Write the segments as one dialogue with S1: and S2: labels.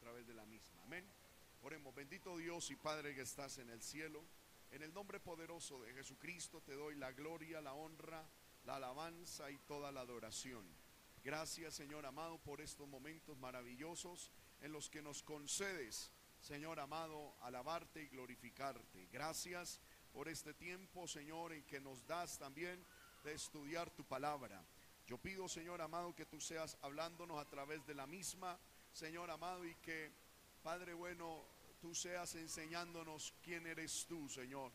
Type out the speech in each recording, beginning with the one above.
S1: través de la misma. Amén. Oremos, bendito Dios y Padre que estás en el cielo. En el nombre poderoso de Jesucristo te doy la gloria, la honra, la alabanza y toda la adoración. Gracias Señor amado por estos momentos maravillosos en los que nos concedes, Señor amado, alabarte y glorificarte. Gracias por este tiempo, Señor, en que nos das también de estudiar tu palabra. Yo pido, Señor amado, que tú seas hablándonos a través de la misma, Señor amado, y que, Padre bueno, tú seas enseñándonos quién eres tú, Señor.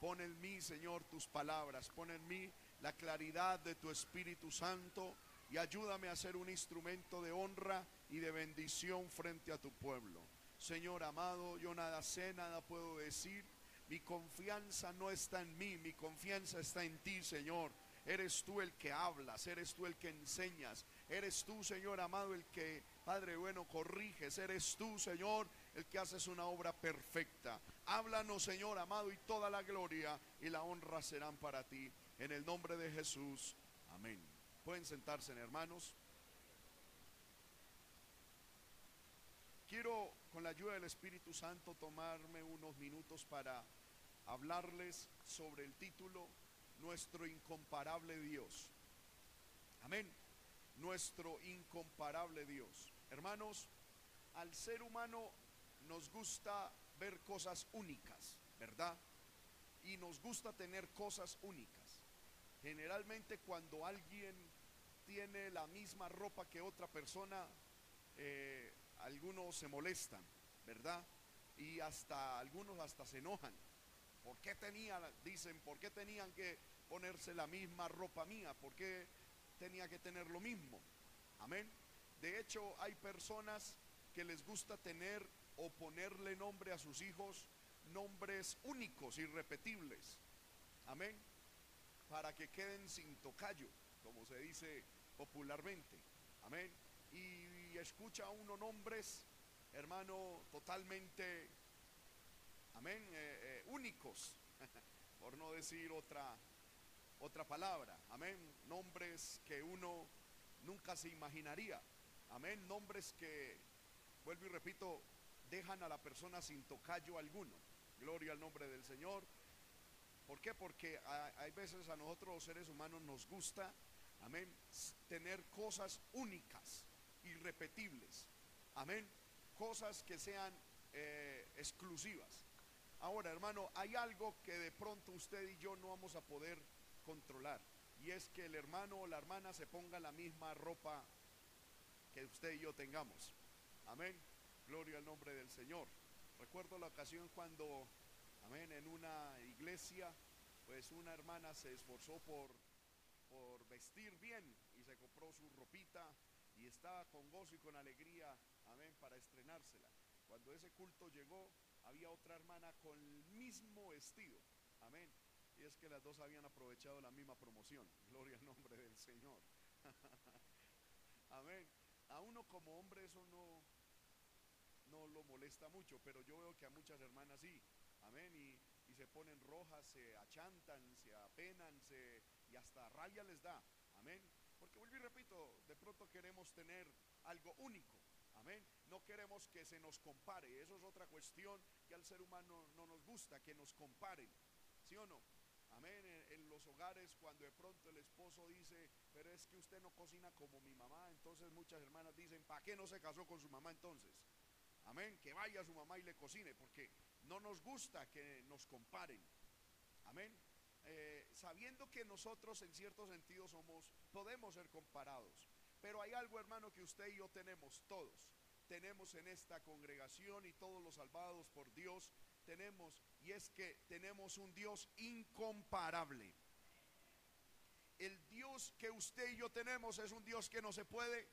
S1: Pon en mí, Señor, tus palabras, pon en mí la claridad de tu Espíritu Santo y ayúdame a ser un instrumento de honra y de bendición frente a tu pueblo. Señor amado, yo nada sé, nada puedo decir. Mi confianza no está en mí, mi confianza está en ti, Señor. Eres tú el que hablas, eres tú el que enseñas, eres tú, Señor amado, el que, Padre bueno, corriges, eres tú, Señor, el que haces una obra perfecta. Háblanos, Señor amado, y toda la gloria y la honra serán para ti. En el nombre de Jesús, amén. Pueden sentarse, hermanos. Quiero, con la ayuda del Espíritu Santo, tomarme unos minutos para hablarles sobre el título Nuestro incomparable Dios. Amén. Nuestro incomparable Dios. Hermanos, al ser humano nos gusta ver cosas únicas, ¿verdad? Y nos gusta tener cosas únicas. Generalmente cuando alguien tiene la misma ropa que otra persona, eh, algunos se molestan, ¿verdad? Y hasta algunos hasta se enojan. ¿Por qué tenían, dicen, por qué tenían que ponerse la misma ropa mía? ¿Por qué tenía que tener lo mismo? Amén. De hecho, hay personas que les gusta tener o ponerle nombre a sus hijos nombres únicos, irrepetibles. Amén. Para que queden sin tocayo, como se dice popularmente. Amén. Y, escucha uno nombres, hermano, totalmente, amén, eh, eh, únicos, por no decir otra, otra palabra. Amén. Nombres que uno nunca se imaginaría. Amén. Nombres que, vuelvo y repito, dejan a la persona sin tocayo alguno. Gloria al nombre del Señor. ¿Por qué? Porque hay veces a nosotros los seres humanos nos gusta Amén. Tener cosas únicas, irrepetibles. Amén. Cosas que sean eh, exclusivas. Ahora, hermano, hay algo que de pronto usted y yo no vamos a poder controlar. Y es que el hermano o la hermana se ponga la misma ropa que usted y yo tengamos. Amén. Gloria al nombre del Señor. Recuerdo la ocasión cuando, amén, en una iglesia, pues una hermana se esforzó por por vestir bien y se compró su ropita y estaba con gozo y con alegría, amén, para estrenársela. Cuando ese culto llegó, había otra hermana con el mismo vestido, amén. Y es que las dos habían aprovechado la misma promoción. Gloria al nombre del Señor. amén. A uno como hombre eso no, no lo molesta mucho, pero yo veo que a muchas hermanas sí. Amén. Y, y se ponen rojas, se achantan, se apenan, se y hasta rabia les da. Amén. Porque vuelvo y repito, de pronto queremos tener algo único. Amén. No queremos que se nos compare. Eso es otra cuestión que al ser humano no nos gusta, que nos comparen. ¿Sí o no? Amén. En, los hogares, cuando de pronto el esposo dice, pero es que usted no cocina como mi mamá, entonces muchas hermanas dicen, ¿para qué no se casó con su mamá entonces? Amén. Que vaya su mamá y le cocine, porque no nos gusta que nos comparen. Amén. Eh, sabiendo que nosotros en cierto sentido somos, podemos ser comparados. Pero hay algo, hermano, que usted y yo tenemos todos. Tenemos en esta congregación y todos los salvados por Dios tenemos, y es que tenemos un Dios incomparable. El Dios que usted y yo tenemos es un Dios que no se puede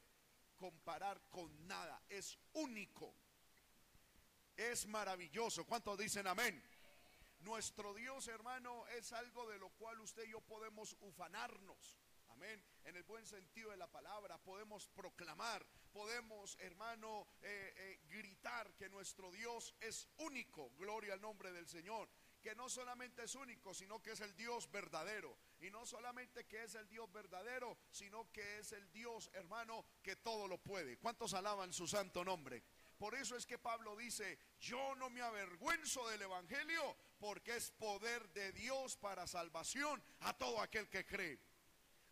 S1: comparar con nada, es único, es maravilloso. ¿Cuántos dicen amén? Nuestro Dios, hermano, es algo de lo cual usted y yo podemos ufanarnos. Amén. En el buen sentido de la palabra, podemos proclamar, podemos, hermano, eh, eh, gritar que nuestro Dios es único. Gloria al nombre del Señor. Que no solamente es único, sino que es el Dios verdadero. Y no solamente que es el Dios verdadero, sino que es el Dios, hermano, que todo lo puede. ¿Cuántos alaban su santo nombre? Por eso es que Pablo dice, yo no me avergüenzo del Evangelio porque es poder de Dios para salvación a todo aquel que cree.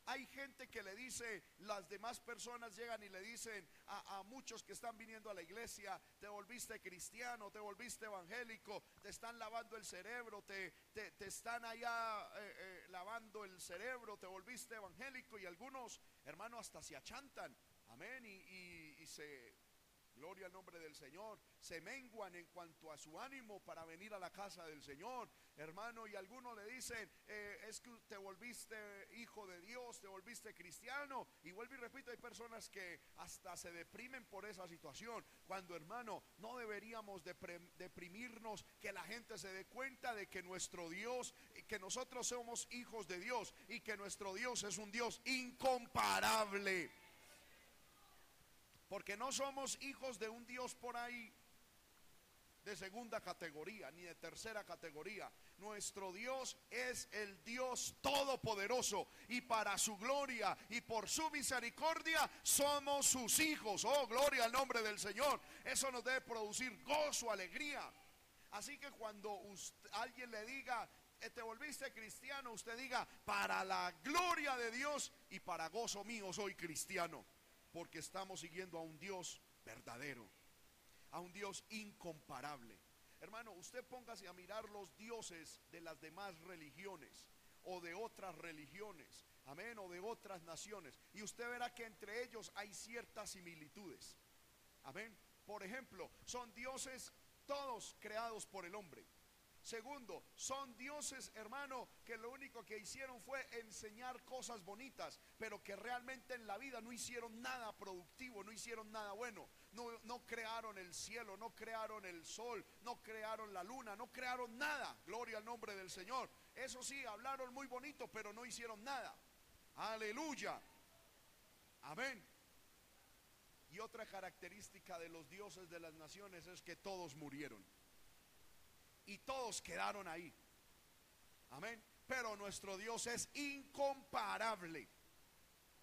S1: Hay gente que le dice, las demás personas llegan y le dicen a, muchos que están viniendo a la iglesia, te volviste cristiano, te volviste evangélico, te están lavando el cerebro, te, te, están allá eh, eh, lavando el cerebro, te volviste evangélico y algunos, hermanos, hasta se achantan, amén, y se Gloria al nombre del Señor. Se menguan en cuanto a su ánimo para venir a la casa del Señor. Hermano, y algunos le dicen, eh, es que te volviste hijo de Dios, te volviste cristiano. Y vuelvo y repito, hay personas que hasta se deprimen por esa situación. Cuando, hermano, no deberíamos deprimirnos, que la gente se dé cuenta de que nuestro Dios, que nosotros somos hijos de Dios y que nuestro Dios es un Dios incomparable. Porque no somos hijos de un Dios por ahí de segunda categoría ni de tercera categoría. Nuestro Dios es el Dios todopoderoso y para su gloria y por su misericordia somos sus hijos. Oh, gloria al nombre del Señor. Eso nos debe producir gozo, alegría. Así que cuando alguien le diga, eh, te volviste cristiano, usted diga, para la gloria de Dios y para gozo mío soy cristiano porque estamos siguiendo a un Dios verdadero, a un Dios incomparable. Hermano, usted póngase a mirar los dioses de las demás religiones o de otras religiones, amén, o de otras naciones, y usted verá que entre ellos hay ciertas similitudes. Amén. Por ejemplo, son dioses todos creados por el hombre. Segundo, son dioses, hermano, que lo único que hicieron fue enseñar cosas bonitas, pero que realmente en la vida no hicieron nada productivo, no hicieron nada bueno. No, no crearon el cielo, no crearon el sol, no crearon la luna, no crearon nada. Gloria al nombre del Señor. Eso sí, hablaron muy bonito, pero no hicieron nada. Aleluya. Amén. Y otra característica de los dioses de las naciones es que todos murieron y todos quedaron ahí. Amén. Pero nuestro Dios es incomparable.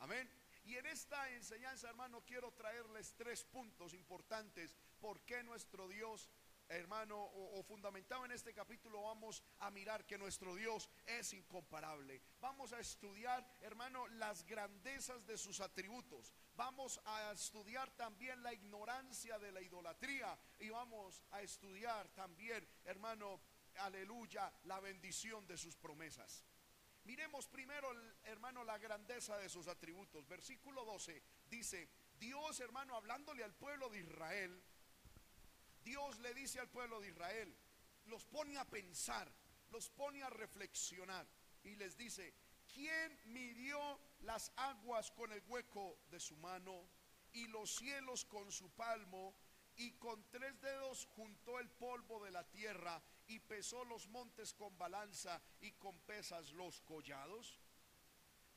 S1: Amén. Y en esta enseñanza, hermano, quiero traerles tres puntos importantes por qué nuestro Dios hermano, o, fundamentado en este capítulo, vamos a mirar que nuestro Dios es incomparable. Vamos a estudiar, hermano, las grandezas de sus atributos. Vamos a estudiar también la ignorancia de la idolatría. Y vamos a estudiar también, hermano, aleluya, la bendición de sus promesas. Miremos primero, hermano, la grandeza de sus atributos. Versículo 12 dice, Dios, hermano, hablándole al pueblo de Israel, Dios le dice al pueblo de Israel, los pone a pensar, los pone a reflexionar y les dice, ¿quién midió las aguas con el hueco de su mano y los cielos con su palmo y con tres dedos juntó el polvo de la tierra y pesó los montes con balanza y con pesas los collados?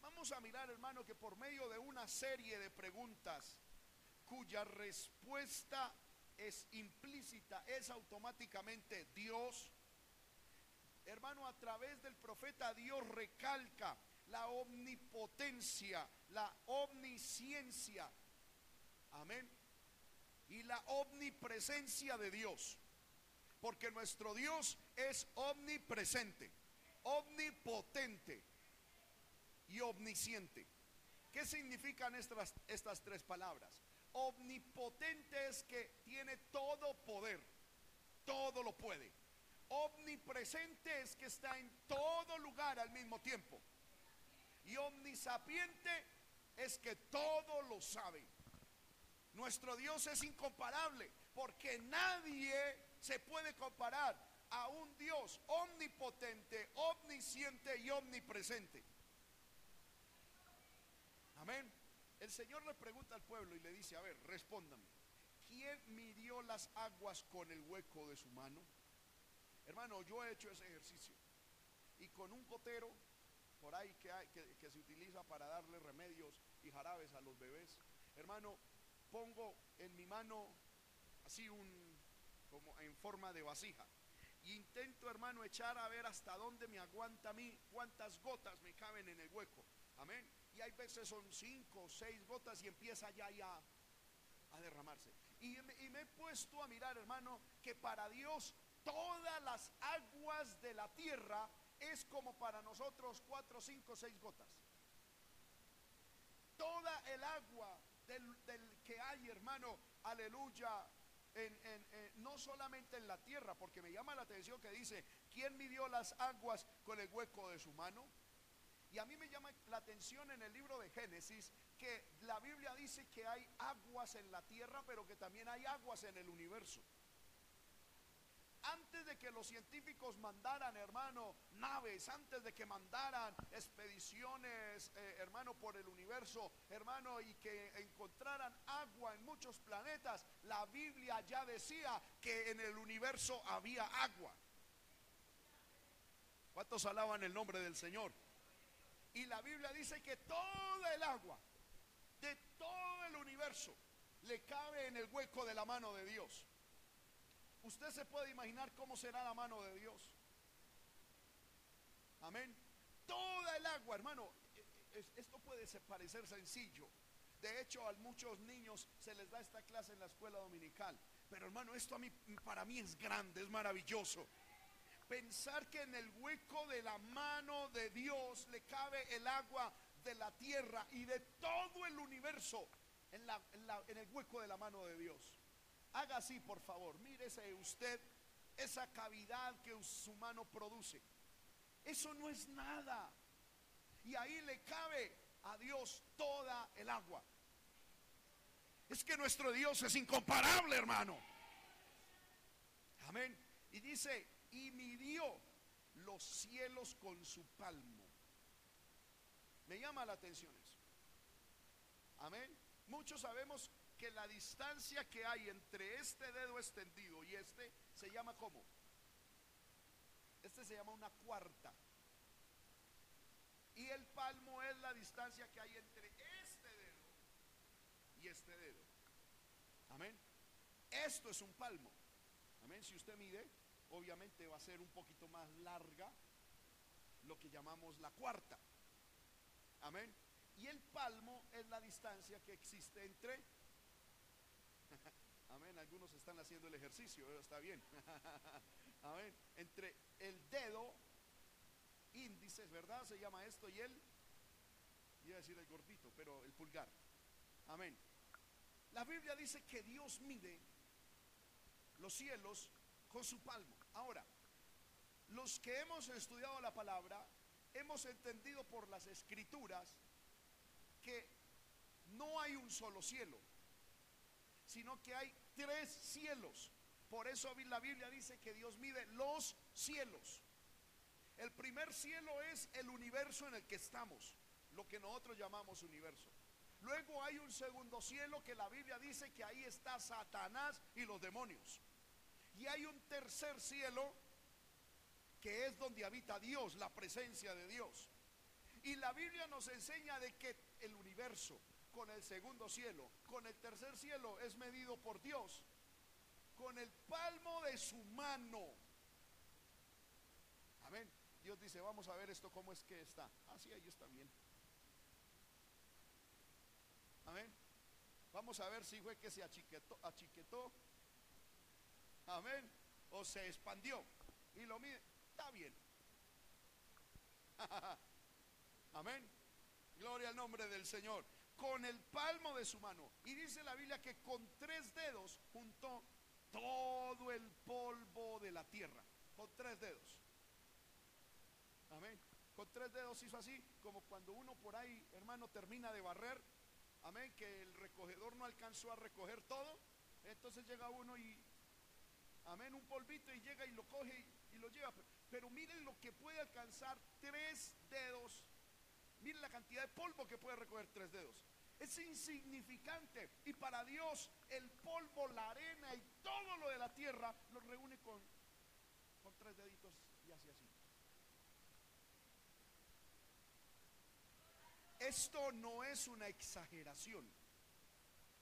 S1: Vamos a mirar, hermano, que por medio de una serie de preguntas cuya respuesta es implícita, es automáticamente Dios. Hermano, a través del profeta Dios recalca la omnipotencia, la omnisciencia, amén, y la omnipresencia de Dios. Porque nuestro Dios es omnipresente, omnipotente y omnisciente. ¿Qué significan estas, estas tres palabras? Omnipotente es que tiene todo poder, todo lo puede. Omnipresente es que está en todo lugar al mismo tiempo. Y omnisapiente es que todo lo sabe. Nuestro Dios es incomparable porque nadie se puede comparar a un Dios omnipotente, omnisciente y omnipresente. Amén. El Señor le pregunta al pueblo y le dice, a ver, respóndame, ¿quién midió las aguas con el hueco de su mano? Hermano, yo he hecho ese ejercicio. Y con un cotero, por ahí que, hay, que, se utiliza para darle remedios y jarabes a los bebés, hermano, pongo en mi mano así un, como en forma de vasija. Y intento, hermano, echar a ver hasta dónde me aguanta a mí, cuántas gotas me caben en el hueco. Amén y hay veces son cinco o seis gotas y empieza ya, ya a derramarse. Y me, he puesto puesto a mirar, hermano, que para Dios todas las aguas de la tierra es como para nosotros cuatro, cinco, seis gotas. Toda el agua del, que hay, hermano, aleluya, no solamente en la tierra, porque me llama la atención que dice, ¿quién midió las aguas con el hueco de su mano? Y a mí me llama la atención en el libro de Génesis que la Biblia dice que hay aguas en la tierra, pero que también hay aguas en el universo. Antes de que los científicos mandaran, hermano, naves, antes de que mandaran expediciones, eh, hermano, por el universo, hermano, y que encontraran agua en muchos planetas, la Biblia ya decía que en el universo había agua. ¿Cuántos alaban el nombre del Señor? Y la Biblia dice que toda el agua de todo el universo le cabe en el hueco de la mano de Dios. Usted se puede imaginar cómo será la mano de Dios. Amén. Toda el agua, hermano. Esto puede parecer sencillo. De hecho, a muchos niños se les da esta clase en la escuela dominical. Pero hermano, esto a mí, para mí es grande, es maravilloso pensar que en el hueco de la mano de Dios le cabe el agua de la tierra y de todo el universo en, el hueco de la mano de Dios. Haga así, por favor. Mírese usted esa cavidad que su mano produce. Eso no es nada. Y ahí le cabe a Dios toda el agua. Es que nuestro Dios es incomparable, hermano. Amén. Y dice, y midió los cielos con su palmo. Me llama la atención eso. Amén. Muchos sabemos la distancia que hay entre este dedo extendido y este se llama como. Este se llama una cuarta. Y el palmo es la distancia que hay entre este dedo y este dedo. Amén. Esto es un palmo. Amén. Si usted mide, obviamente va a ser un poquito más larga lo que llamamos la cuarta. Amén. Y el palmo es la distancia que existe entre... Amén. Algunos están haciendo el ejercicio, está bien. Amén. Entre el dedo índice, ¿verdad? Se llama esto y el... Iba a decir el gordito, pero el pulgar. Amén. La Biblia dice que Dios mide los cielos con su palmo. Ahora, los que hemos estudiado la palabra, hemos entendido por las escrituras que no hay un solo cielo, sino que hay tres cielos. Por eso la Biblia dice que Dios mide los cielos. El primer cielo es el universo en el que estamos, lo que nosotros llamamos universo. Luego hay un segundo cielo que la Biblia dice que ahí está Satanás y los demonios. Y hay un tercer cielo que es donde habita Dios, la presencia de Dios. Y la Biblia nos enseña de que el universo, con el segundo cielo, con el tercer cielo, es medido por Dios, con el palmo de su mano. Amén. Dios dice, vamos a ver esto cómo es que está. Así ah, ahí está bien. Amén. Vamos a ver si fue que se achiquetó, achiquetó Amén. O se expandió. Y lo mide. Está bien. Amén. Gloria al nombre del Señor. Con el palmo de su mano. Y dice la Biblia que con tres dedos juntó todo el polvo de la tierra. Con tres dedos. Amén. Con tres dedos hizo así, como cuando uno por ahí, hermano, termina de barrer. Amén. Que el recogedor no alcanzó a recoger todo. Entonces llega uno y amén, un polvito y llega y lo coge y, lo lleva. Pero miren lo que puede alcanzar tres dedos. Miren la cantidad de polvo que puede recoger tres dedos. Es insignificante. Y para Dios el polvo, la arena y todo lo de la tierra lo reúne con, con tres deditos y así así. Esto no es una exageración.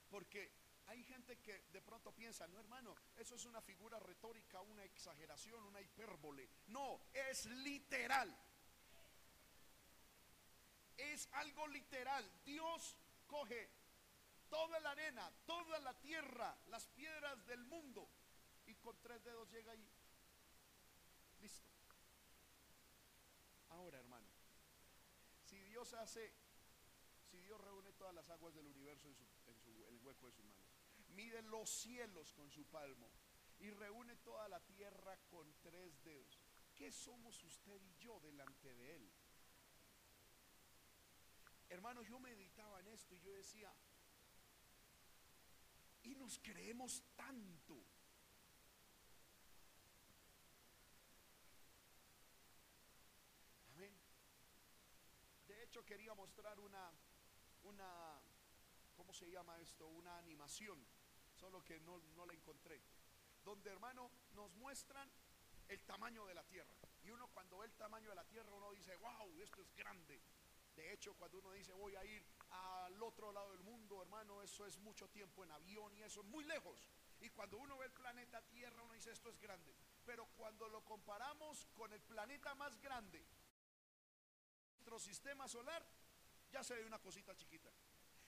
S1: Porque hay gente que de pronto piensa, no hermano, eso es una figura retórica, una exageración, una hipérbole. No, es literal. Es algo literal. Dios coge toda la arena, toda la tierra, las piedras del mundo tres dedos llega ahí. Listo. Ahora, hermano, si Dios hace, si Dios reúne todas las aguas del universo en, el hueco de sus manos, mide los cielos con su palmo y reúne toda la tierra con tres dedos, ¿qué somos usted y yo delante de Él? Hermano, yo meditaba en esto y yo decía, y nos creemos tanto. Amén. De hecho, quería mostrar una, una, ¿cómo se llama esto? Una animación, solo que no, no la encontré. Donde, hermano, nos muestran el tamaño de la tierra. Y uno cuando ve el tamaño de la tierra, uno dice, wow, esto es grande. De hecho, cuando uno dice voy a ir al otro lado del mundo, hermano, eso es mucho tiempo en avión y eso es muy lejos. Y cuando uno ve el planeta Tierra, uno dice esto es grande. Pero cuando lo comparamos con el planeta más grande, nuestro sistema solar, ya se ve una cosita chiquita.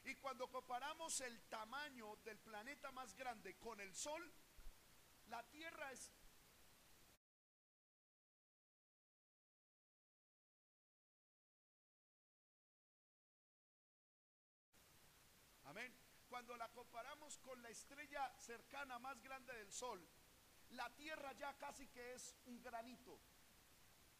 S1: Y cuando comparamos el tamaño del planeta más grande con el Sol, la Tierra es Cuando la comparamos con la estrella cercana más grande del Sol, la Tierra ya casi que es un granito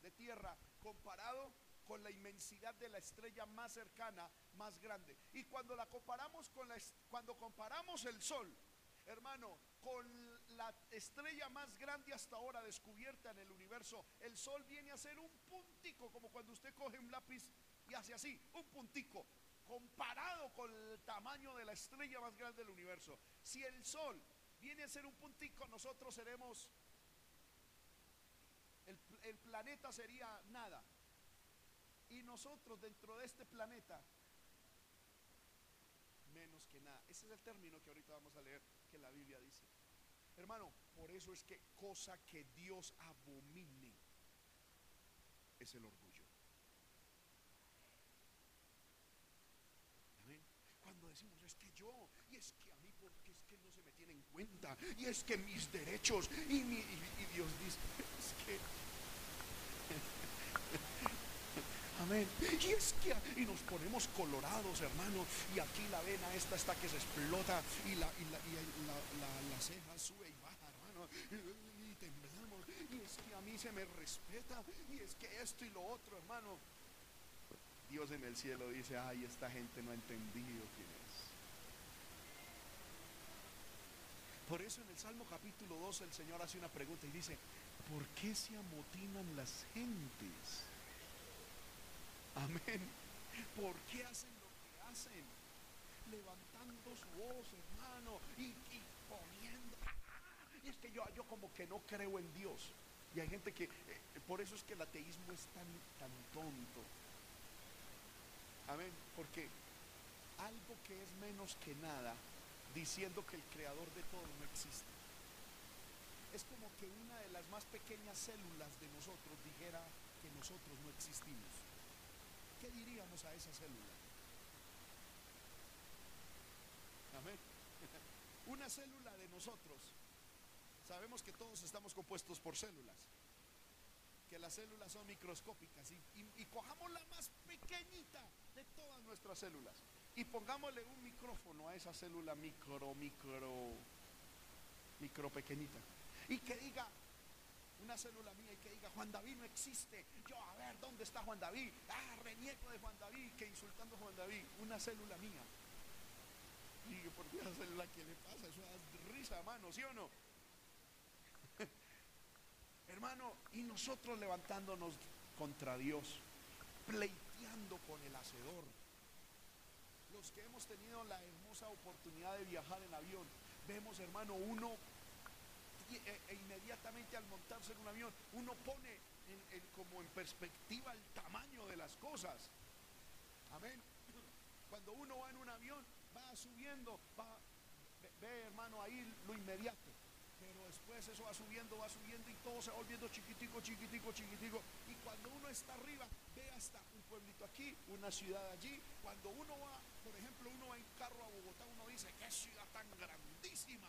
S1: de tierra comparado con la inmensidad de la estrella más cercana, más grande. Y cuando la comparamos con la cuando comparamos el sol, hermano, con la estrella más grande hasta ahora descubierta en el universo, el sol viene a ser un puntico, como cuando usted coge un lápiz y hace así, un puntico comparado con el tamaño de la estrella más grande del universo. Si el Sol viene a ser un puntico, nosotros seremos, el, planeta sería nada. Y nosotros dentro de este planeta, menos que nada. Ese es el término que ahorita vamos a leer que la Biblia dice. Hermano, por eso es que cosa que Dios abomine es el orgullo. decimos, es que yo, y es que a mí, porque es que no se me tiene en cuenta, y es que mis derechos, y, Dios dice, que... Amén. Y es que y nos ponemos colorados, hermano. Y aquí la vena esta está que se explota y la, y la, la, ceja sube y baja, hermano. Y temblamos. Y es que a mí se me respeta. Y es que esto y lo otro, hermano. Dios en el cielo dice, ay, esta gente no ha entendido quién es. Por eso en el Salmo capítulo 2 el Señor hace una pregunta y dice, ¿por qué se amotinan las gentes? Amén. ¿Por qué hacen lo que hacen? Levantando su voz, hermano, y, poniendo... Y es que yo, yo como que no creo en Dios. Y hay gente que, eh, por eso es que el ateísmo es tan, tan tonto. Amén. Porque algo que es menos que nada, diciendo que el creador de todo no existe. Es como que una de las más pequeñas células de nosotros dijera que nosotros no existimos. ¿Qué diríamos a esa célula? Amén. Una célula de nosotros. Sabemos que todos estamos compuestos por células que las células son microscópicas y, cojamos la más pequeñita de todas nuestras células y pongámosle un micrófono a esa célula micro, micro, micro pequeñita y que diga una célula mía y que diga Juan David no existe. Yo a ver dónde está Juan David. Ah, renieto de Juan David, que insultando a Juan David, una célula mía. Y por qué esa célula que le pasa, eso da risa, mano, ¿sí o no? Hermano, y nosotros levantándonos contra Dios, pleiteando con el Hacedor. Los que hemos tenido la hermosa oportunidad de viajar en avión, vemos, hermano, uno e, e inmediatamente al montarse en un avión, uno pone como en perspectiva el tamaño de las cosas. Amén. Cuando uno va en un avión, va subiendo, va, ve hermano ahí lo inmediato pero después eso va subiendo, va subiendo y todo se va volviendo chiquitico, chiquitico, chiquitico. Y cuando uno está arriba, ve hasta un pueblito aquí, una ciudad allí. Cuando uno va, por ejemplo, uno va en carro a Bogotá, uno dice, qué ciudad tan grandísima.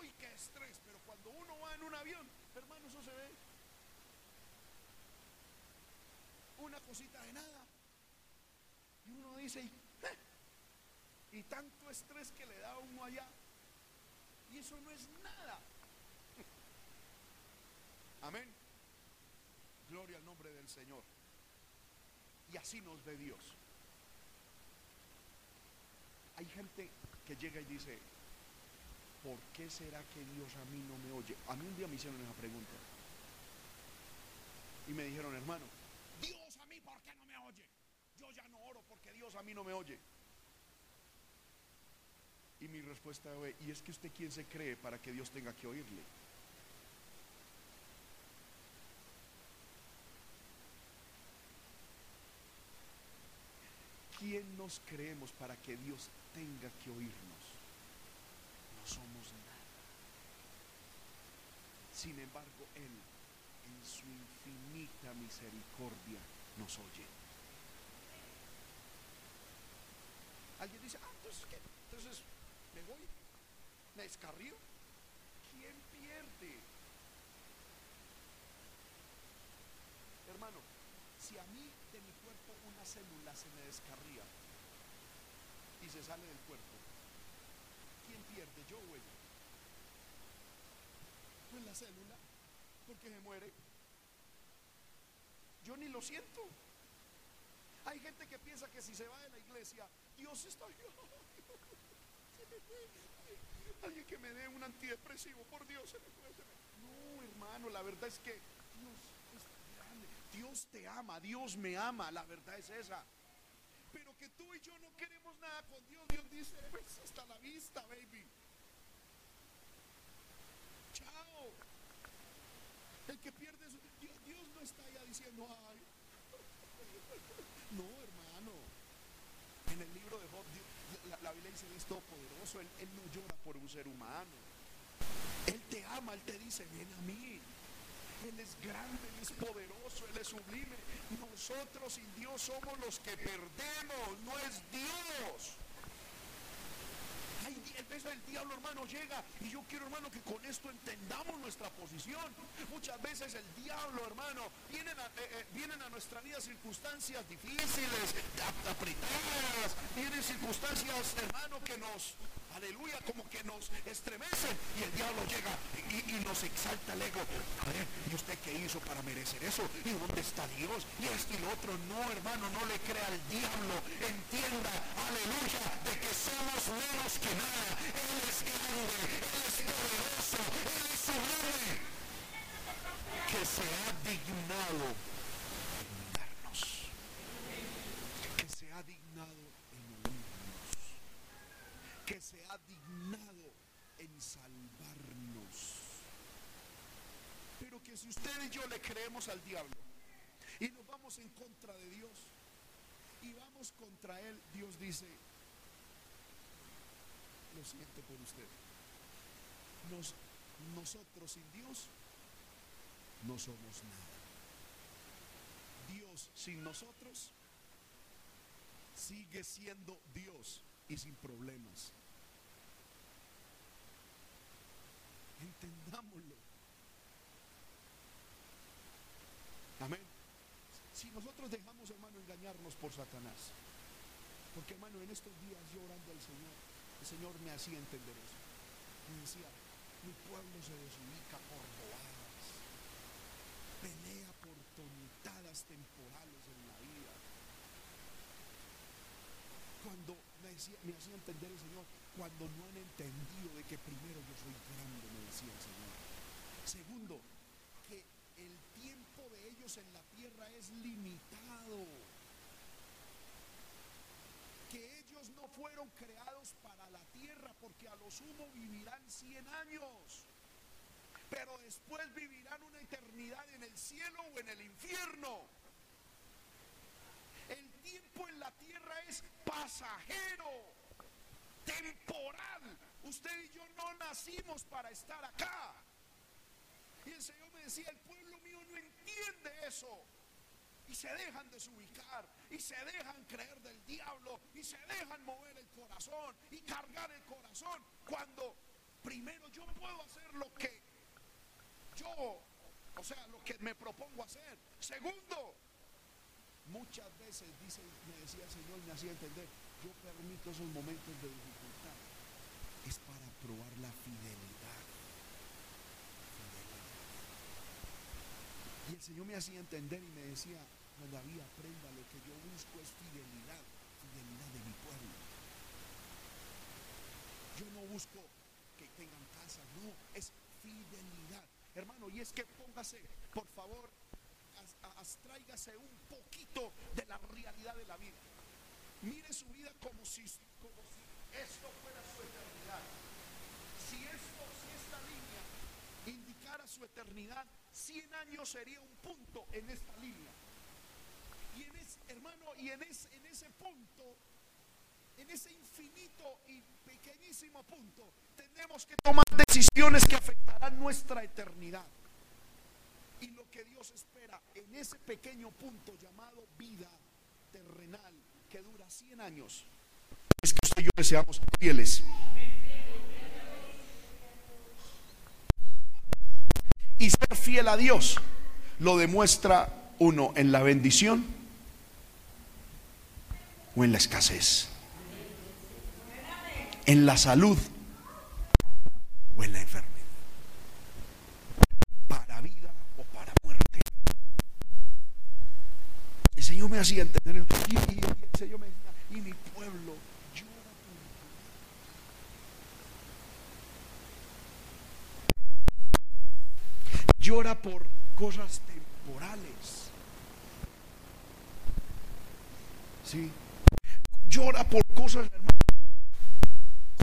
S1: Uy, qué estrés. Pero cuando uno va en un avión, Hermano, eso se ve. Una cosita de nada. Y uno dice, eh, y tanto estrés que le da uno allá. Y eso no es nada. Amén. Gloria al nombre del Señor. Y así nos ve Dios. Hay gente que llega y dice, ¿por qué será que Dios a mí no me oye? A mí un día me hicieron esa pregunta. Y me dijeron, hermano, Dios a mí, ¿por qué no me oye? Yo ya no oro porque Dios a mí no me oye. Y mi respuesta fue, ¿y es que usted quién se cree para que Dios tenga que oírle? ¿Quién nos creemos para que Dios tenga que oírnos? No somos nada. Sin embargo, Él, en su infinita misericordia, nos oye. Alguien dice, ah, entonces. Entonces, ¿me voy? ¿Me descarrío? ¿Quién pierde? Hermano, si a mí una célula se me descarría y se sale del cuerpo, ¿quién pierde? ¿Yo o ella? Pues la célula, porque se muere. Yo ni lo siento. Hay gente que piensa que si se va de la iglesia, Dios está Alguien que me dé un antidepresivo, por Dios. No, hermano, la verdad es que Dios Dios te ama, Dios me ama, la verdad es esa. Pero que tú y yo no queremos nada con Dios, Dios dice, pues hasta la vista, baby. Chao. El que pierde su... Dios, no está ya diciendo, ay. No, hermano. En el libro de Job, la, Biblia dice, es todopoderoso, él, él no llora por un ser humano. Él te ama, Él te dice, ven a mí. Él es grande, Él es poderoso, Él es sublime. Nosotros sin Dios somos los que perdemos, no es Dios. el peso del diablo, hermano, llega. Y yo quiero, hermano, que con esto entendamos nuestra posición. Muchas veces el diablo, hermano, vienen a, eh, eh, nuestra vida circunstancias difíciles, apretadas. Vienen circunstancias, hermano, que nos aleluya, como que nos estremecen y el diablo llega y, nos exalta el ego. A ver, ¿y usted qué hizo para merecer eso? ¿Y dónde está Dios? Y esto y lo otro. No, hermano, no le crea al diablo. Entienda, aleluya, de que somos menos que nada. Él es grande, Él es poderoso, Él es sublime. Que se ha dignado en darnos. Que se ha dignado que se ha dignado en salvarnos. Pero que si usted y yo le creemos al diablo y nos vamos en contra de Dios y vamos contra Él, Dios dice, lo siento por usted. nosotros sin Dios no somos nada. Dios sin nosotros sigue siendo Dios y sin problemas. Entendámoslo. Amén. Si nosotros dejamos, hermano, engañarnos por Satanás, porque, hermano, en estos días yo orando al Señor, el Señor me hacía entender eso. Me decía, mi pueblo se desubica por bobadas, pelea por tontadas temporales en la vida. Cuando me, decía, me hacía entender el Señor cuando no han entendido de que primero yo soy grande, me decía el Señor. Segundo, que el tiempo en la tierra es limitado. Que ellos no fueron creados para la tierra porque a lo sumo vivirán 100 años. Pero después vivirán una eternidad en el cielo o en el infierno. El tiempo en la tierra es pasajero, temporal. Usted y yo no nacimos para estar acá. Y el Señor me decía, el pueblo mío no entiende eso. Y se dejan desubicar, y se dejan creer del diablo, y se dejan mover el corazón y cargar el corazón. Cuando primero yo puedo hacer lo que yo, o sea, lo que me propongo hacer. Segundo, muchas veces dice, me decía el Señor, me hacía entender, yo permito esos momentos de dificultad. Es para probar la fidelidad. Y el Señor me hacía entender y me decía, David, aprenda, lo que yo busco es fidelidad, fidelidad de mi pueblo. Yo no busco que tengan casa, no, es fidelidad. Hermano, y es que póngase, por favor, abstráigase un poquito de la realidad de la vida. Mire su vida como si esto fuera su eternidad. Si esto, si esta línea indicara su eternidad, 100 años sería un punto en esta línea. Y en ese, hermano, y en ese, en ese punto, en ese infinito y pequeñísimo punto, tenemos que tomar decisiones que afectarán nuestra eternidad. Y lo que Dios espera en ese pequeño punto llamado vida terrenal que dura 100 años es que usted y yo seamos fieles. Y ser fiel a Dios lo demuestra uno en la bendición o en la escasez, en la salud o en la enfermedad, para vida o para muerte. El Señor me hacía entender, y, y mi pueblo llora por llora por cosas temporales. ¿Sí? Llora por cosas, hermano,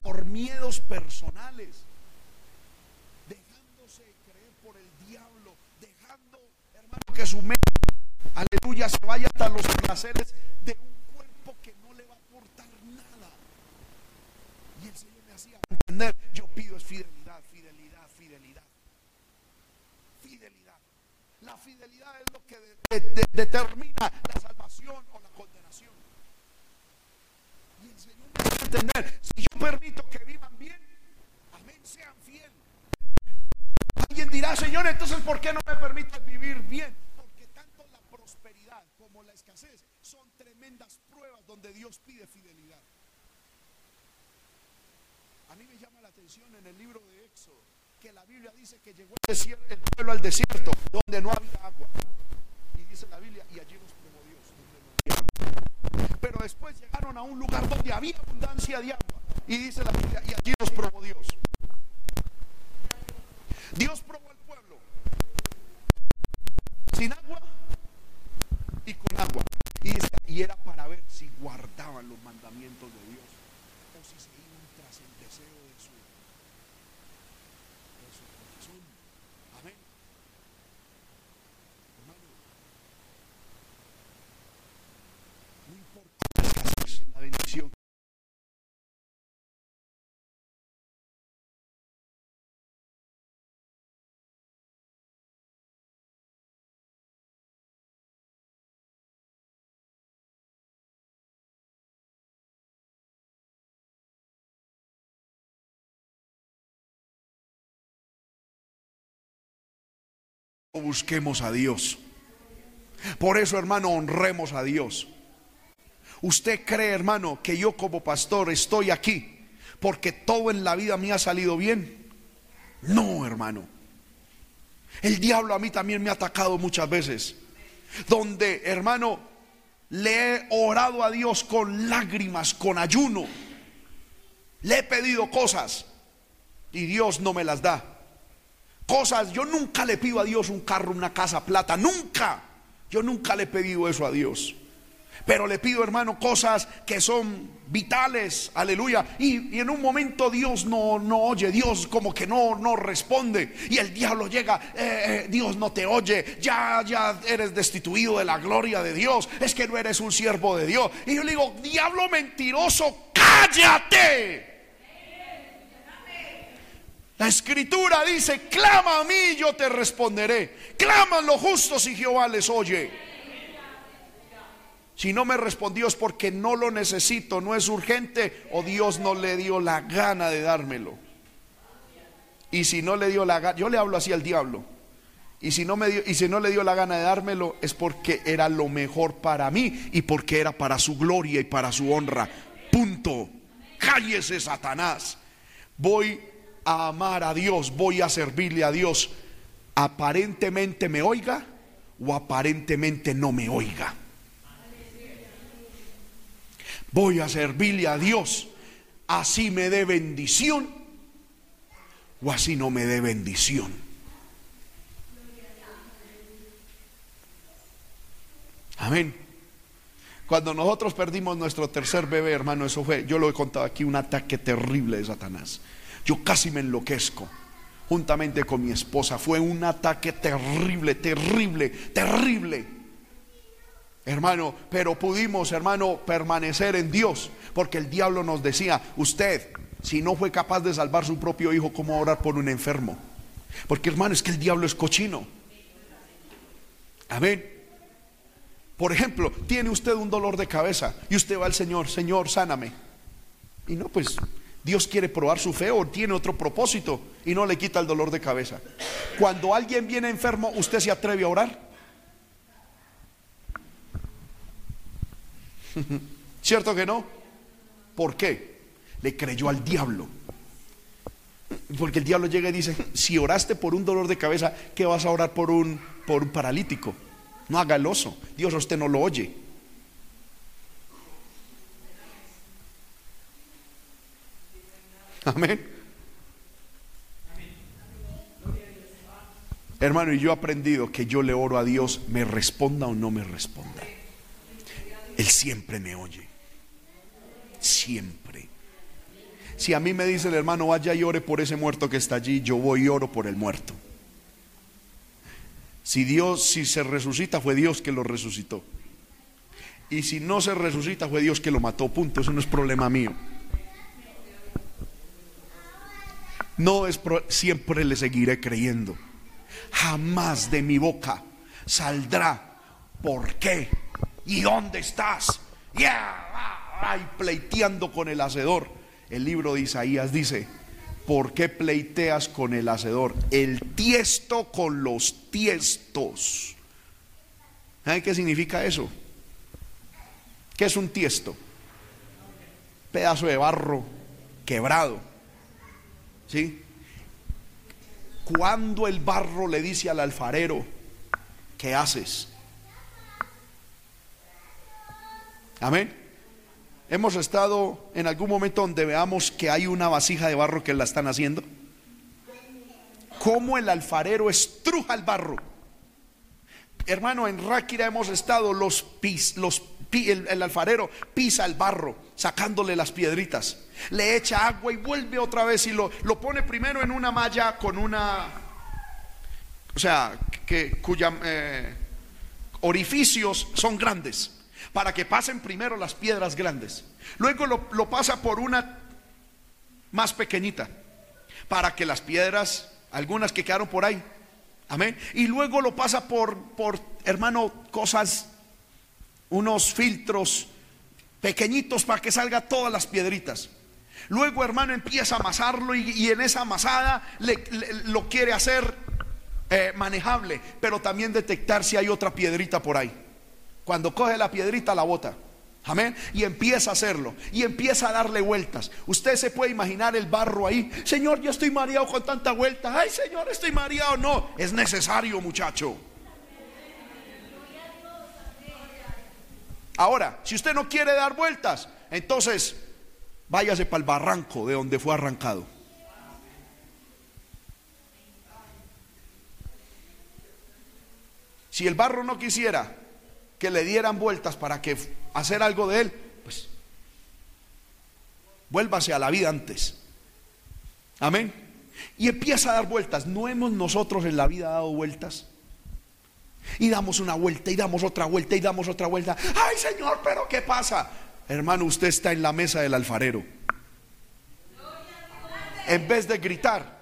S1: por miedos personales, dejándose creer por el diablo, dejando, hermano, que su mente, aleluya, se vaya hasta los placeres de un cuerpo que no le va a aportar nada. Y el Señor me hacía entender, yo pido es fidelidad, fidelidad. Fidelidad. La fidelidad es lo que determina la salvación o la condenación. Y el Señor hace entender, si yo permito que vivan bien, amén, sean fieles. Alguien dirá, Señor, entonces ¿por qué no me permites vivir bien? Porque tanto la prosperidad como la escasez son tremendas pruebas donde Dios pide fidelidad. A mí me llama la atención en el libro de Biblia dice que llegó el, desierto, el pueblo al desierto donde no había agua. Y dice la Biblia, y allí los probó Dios, donde no había agua. Pero después llegaron a un lugar donde había abundancia de agua. Y dice la Biblia, y allí los probó Dios. Dios probó al pueblo sin agua y con agua. Y, y era para ver si guardaban los mandamientos de Dios o si se iban tras el deseo de su, de su corazón. Amén. Hermano, no importa la escasez, la bendición. Busquemos a Dios. Por eso, hermano, honremos a Dios. ¿Usted cree, hermano, que yo como pastor estoy aquí porque todo en la vida me ha salido bien? No, hermano. El diablo a mí también me ha atacado muchas veces. Donde, hermano, le he orado a Dios con lágrimas, con ayuno. Le he pedido cosas y Dios no me las da cosas. Yo nunca le pido a Dios un carro, una casa, plata, nunca. Yo nunca le he pedido eso a Dios. Pero le pido, hermano, cosas que son vitales, aleluya. Y, en un momento Dios no, no oye, Dios como que no, no responde. Y el diablo llega, eh, eh, Dios no te oye, ya, ya eres destituido de la gloria de Dios. Es que no eres un siervo de Dios. Y yo le digo, diablo mentiroso, cállate. La escritura dice, clama a mí y yo te responderé. Claman los justos y Jehová les oye. Si no me respondió es porque no lo necesito, no es urgente o Dios no le dio la gana de dármelo. Y si no le dio la gana, yo le hablo así al diablo. Y si, no me dio, y si no le dio la gana de dármelo es porque era lo mejor para mí y porque era para su gloria y para su honra. Punto. Cállese Satanás. Voy a amar a Dios, voy a servirle a Dios. Aparentemente me oiga o aparentemente no me oiga. Voy a servirle a Dios. Así me dé bendición o así no me dé bendición. Amén. Cuando nosotros perdimos nuestro tercer bebé, hermano, eso fue, yo lo he contado aquí, un ataque terrible de Satanás. Yo casi me enloquezco juntamente con mi esposa. Fue un ataque terrible, terrible, terrible. Hermano, pero pudimos, hermano, permanecer en Dios, porque el diablo nos decía, usted, si no fue capaz de salvar su propio hijo, ¿cómo orar por un enfermo? Porque hermano, es que el diablo es cochino. Amén. Por ejemplo, tiene usted un dolor de cabeza y usted va al Señor, Señor, sáname. Y no, pues Dios quiere probar su fe o tiene otro propósito y no le quita el dolor de cabeza. Cuando alguien viene enfermo, ¿usted se atreve a orar? ¿Cierto que no? ¿Por qué? Le creyó al diablo. Porque el diablo llega y dice, si oraste por un dolor de cabeza, ¿qué vas a orar por un, por un paralítico? No haga el oso. Dios a usted no lo oye. Amén. Hermano, y yo he aprendido que yo le oro a Dios, me responda o no me responda. Él siempre me oye. Siempre. Si a mí me dice el hermano, vaya y ore por ese muerto que está allí, yo voy y oro por el muerto. Si Dios, si se resucita, fue Dios que lo resucitó. Y si no se resucita, fue Dios que lo mató. Punto. Eso no es problema mío. No siempre le seguiré creyendo. Jamás de mi boca saldrá. ¿Por qué? ¿Y dónde estás? Ya, ay, pleiteando con el hacedor. El libro de Isaías dice, ¿Por qué pleiteas con el hacedor? El tiesto con los tiestos. ¿Saben qué significa eso? ¿Qué es un tiesto? Pedazo de barro quebrado. ¿Sí? Cuando el barro le dice al alfarero, ¿qué haces? Amén. Hemos estado en algún momento donde veamos que hay una vasija de barro que la están haciendo. Cómo el alfarero estruja el barro. Hermano, en Ráquira hemos estado, los, pis, los el, alfarero pisa el barro, sacándole las piedritas. Le echa agua y vuelve otra vez y lo, lo pone primero en una malla con una, o sea, que, cuya eh, orificios son grandes para que pasen primero las piedras grandes. Luego lo, pasa por una más pequeñita, para que las piedras, algunas que quedaron por ahí, amén. Y luego lo pasa por, por hermano, cosas, unos filtros pequeñitos para que salga todas las piedritas. Luego, hermano, empieza a amasarlo y, en esa amasada lo quiere hacer eh, manejable, pero también detectar si hay otra piedrita por ahí. Cuando coge la piedrita la bota. Amén. Y empieza a hacerlo. Y empieza a darle vueltas. Usted se puede imaginar el barro ahí. Señor, yo estoy mareado con tanta vuelta. Ay, Señor, estoy mareado. No, es necesario, muchacho. Ahora, si usted no quiere dar vueltas, entonces váyase para el barranco de donde fue arrancado. Si el barro no quisiera, que le dieran vueltas para que hacer algo de él, pues vuélvase a la vida antes. Amén. Y empieza a dar vueltas. ¿No hemos nosotros en la vida dado vueltas? Y damos una vuelta y damos otra vuelta y damos otra vuelta. Ay Señor, pero ¿qué pasa? Hermano, usted está en la mesa del alfarero. En vez de gritar,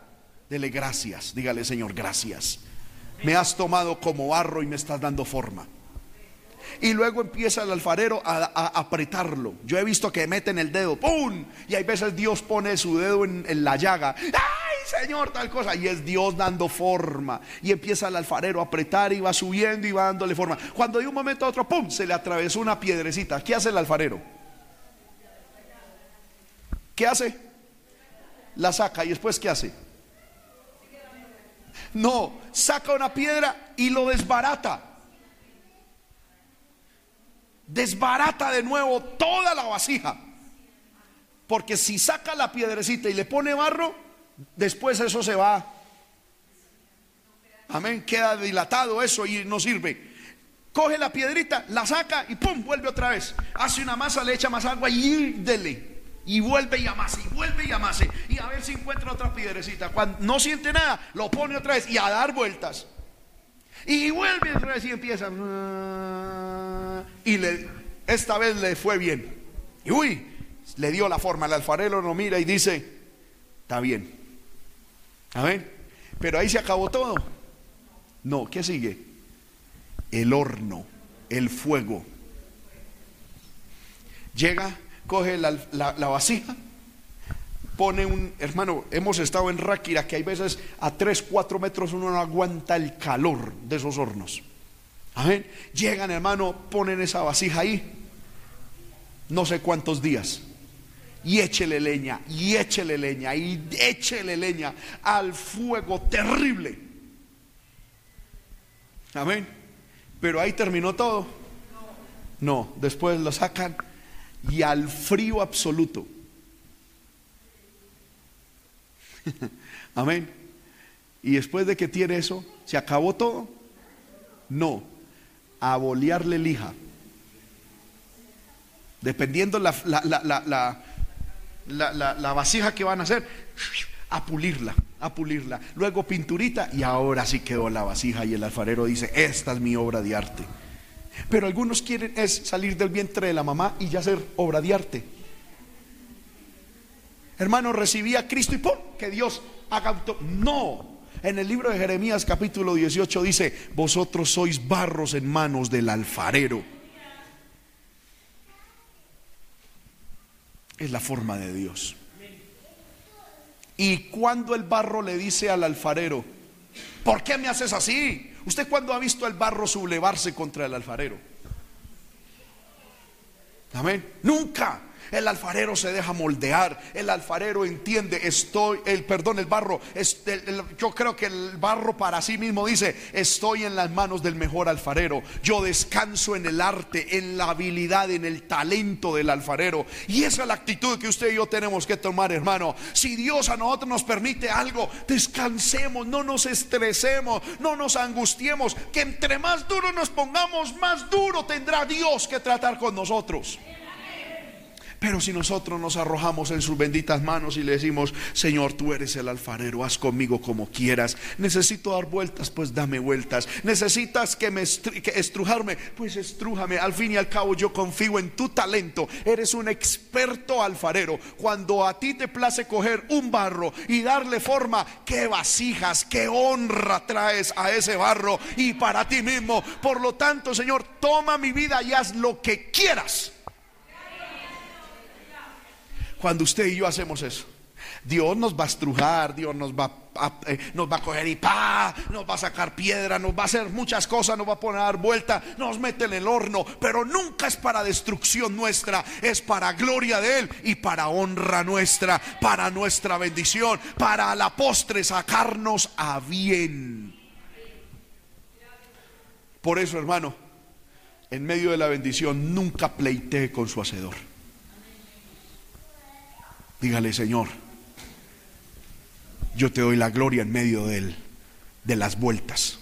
S1: dele gracias. Dígale, Señor, gracias. Me has tomado como barro y me estás dando forma y luego empieza el alfarero a, apretarlo. Yo he visto que meten el dedo, ¡pum! Y hay veces Dios pone su dedo en, la llaga. ¡Ay, Señor, tal cosa. Y es Dios dando forma. Y empieza el alfarero a apretar y va subiendo y va dándole forma. Cuando de un momento a otro, ¡pum! Se le atravesó una piedrecita. ¿Qué hace el alfarero? ¿Qué hace? La saca y después ¿qué hace? No, saca una piedra y lo desbarata. Desbarata de nuevo toda la vasija. Porque si saca la piedrecita y le pone barro, después eso se va. Amén, queda dilatado eso y no sirve. Coge la piedrita, la saca y pum, vuelve otra vez. Hace una masa, le echa más agua y dele. Y vuelve y amase, y vuelve y amase. Y a ver si encuentra otra piedrecita. Cuando no siente nada, lo pone otra vez y a dar vueltas. Y vuelve otra vez y empieza. Y le, esta vez le fue bien. Y uy, le dio la forma. El alfarero lo mira y dice: Está bien. Amén. Pero ahí se acabó todo. No, ¿qué sigue? El horno, el fuego. Llega coge la, vasija, pone un, hermano, hemos estado en Ráquira, que hay veces a 3, 4 metros uno no aguanta el calor de esos hornos. Amén. Llegan, hermano, ponen esa vasija ahí, no sé cuántos días. Y échele leña, y échele leña, y échele leña al fuego terrible. Amén. Pero ahí terminó todo. No, después lo sacan y al frío absoluto. Amén. Y después de que tiene eso, ¿se acabó todo? No, a bolearle lija. Dependiendo la, la, la, vasija que van a hacer, a pulirla, a pulirla. Luego pinturita y ahora sí quedó la vasija y el alfarero dice, esta es mi obra de arte. Pero algunos quieren es salir del vientre de la mamá y ya ser obra de arte. Hermano, recibí a Cristo y ¡pum! Que Dios haga auto. No. En el libro de Jeremías capítulo 18 dice, vosotros sois barros en manos del alfarero. Es la forma de Dios. Y cuando el barro le dice al alfarero, ¿por qué me haces así? ¿Usted cuándo ha visto el barro sublevarse contra el alfarero? Amén. Nunca. El alfarero se deja moldear. El alfarero entiende, estoy, el perdón, el barro. yo creo que el barro para sí mismo dice, estoy en las manos del mejor alfarero. Yo descanso en el arte, en la habilidad, en el talento del alfarero. Y esa es la actitud que usted y yo tenemos que tomar, hermano. Si Dios a nosotros nos permite algo, descansemos, no nos estresemos, no nos angustiemos. Que entre más duro nos pongamos, más duro tendrá Dios que tratar con nosotros. Pero si nosotros nos arrojamos en sus benditas manos y le decimos, Señor, tú eres el alfarero, haz conmigo como quieras. Necesito dar vueltas, pues dame vueltas. Necesitas que me estrujarme, pues estrújame. Al fin y al cabo yo confío en tu talento. Eres un experto alfarero. Cuando a ti te place coger un barro y darle forma, qué vasijas, qué honra traes a ese barro y para ti mismo. Por lo tanto, Señor, toma mi vida y haz lo que quieras cuando usted y yo hacemos eso. Dios nos va a estrujar, Dios nos va a, eh, nos va a coger y pa, nos va a sacar piedra, nos va a hacer muchas cosas, nos va a poner a dar vuelta, nos mete en el horno, pero nunca es para destrucción nuestra, es para gloria de Él y para honra nuestra, para nuestra bendición, para a la postre sacarnos a bien. Por eso, hermano, en medio de la bendición, nunca pleitee con su hacedor. Dígale, Señor, yo te doy la gloria en medio de, de las vueltas.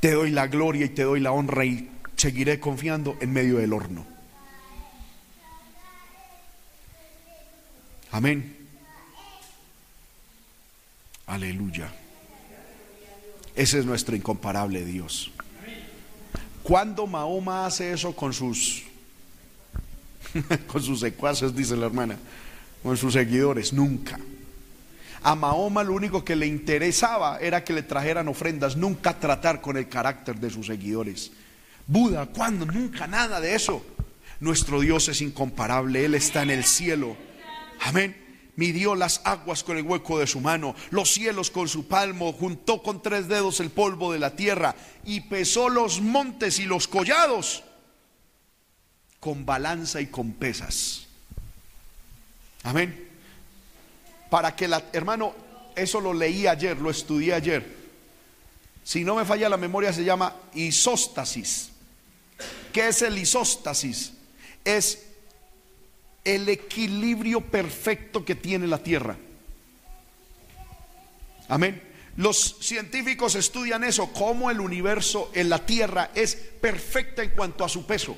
S1: Te doy la gloria y te doy la honra y seguiré confiando en medio del horno. Amén. Aleluya. Ese es nuestro incomparable Dios. Cuando Mahoma hace eso con sus con sus secuaces, dice la hermana, con sus seguidores, nunca. A Mahoma lo único que le interesaba era que le trajeran ofrendas, nunca tratar con el carácter de sus seguidores. Buda, ¿cuándo? Nunca, nada de eso. Nuestro Dios es incomparable, Él está en el cielo. Amén. midió las aguas con el hueco de su mano, los cielos con su palmo, juntó con tres dedos el polvo de la tierra y pesó los montes y los collados con balanza y con pesas. Amén. Para que la, hermano, eso lo leí ayer, lo estudié ayer. Si no me falla la memoria, se llama isóstasis. ¿Qué es el isóstasis? Es el equilibrio perfecto que tiene la Tierra. Amén. Los científicos estudian eso, cómo el universo en la Tierra es perfecta en cuanto a su peso.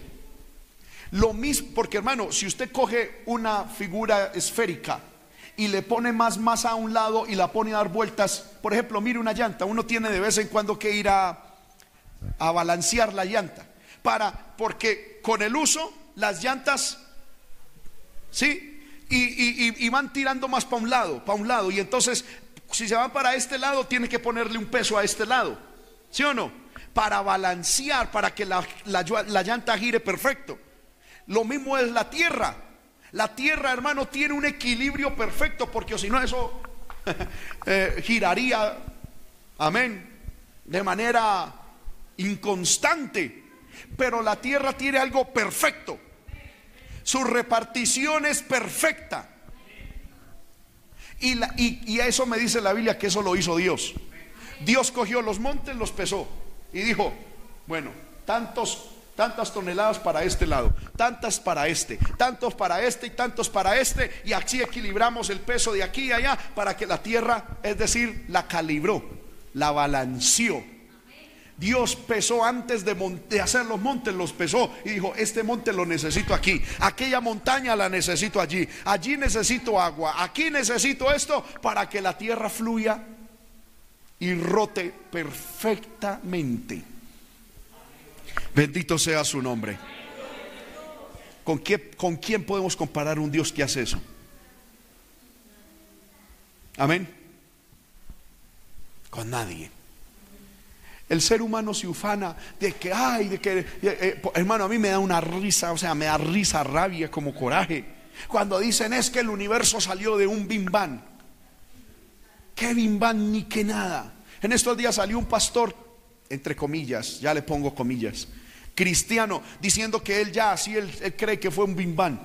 S1: Lo mismo, porque hermano, si usted coge una figura esférica y le pone más masa a un lado y la pone a dar vueltas, por ejemplo, mire una llanta, uno tiene de vez en cuando que ir a, a balancear la llanta, para, porque con el uso las llantas ¿Sí? Y, van tirando más para un lado, para un lado. Y entonces, si se van para este lado, tiene que ponerle un peso a este lado. ¿Sí o no? Para balancear, para que la, llanta gire perfecto. Lo mismo es la tierra. La tierra, hermano, tiene un equilibrio perfecto, porque si no, eso eh, giraría, amén, de manera inconstante. Pero la tierra tiene algo perfecto. Su repartición es perfecta. Y, y, eso me dice la Biblia que eso lo hizo Dios. Dios cogió los montes, los pesó y dijo, bueno, tantos, tantas toneladas para este lado, tantas para este, tantos para este y tantos para este, y así equilibramos el peso de aquí y allá para que la tierra, es decir, la calibró, la balanceó Dios pesó antes de, hacer los montes, los pesó y dijo, este monte lo necesito aquí, aquella montaña la necesito allí, allí necesito agua, aquí necesito esto para que la tierra fluya y rote perfectamente. Bendito sea su nombre. ¿Con, qué, ¿Con quién podemos comparar un Dios que hace eso? Amén. Con nadie. El ser humano se ufana de que, ay, de que, eh, eh, hermano, a mí me da una risa, o sea, me da risa, rabia, como coraje. Cuando dicen es que el universo salió de un bimbán. ¿Qué bimbán ni qué nada? En estos días salió un pastor, entre comillas, ya le pongo comillas, cristiano, diciendo que él ya, así él, cree que fue un bimbán,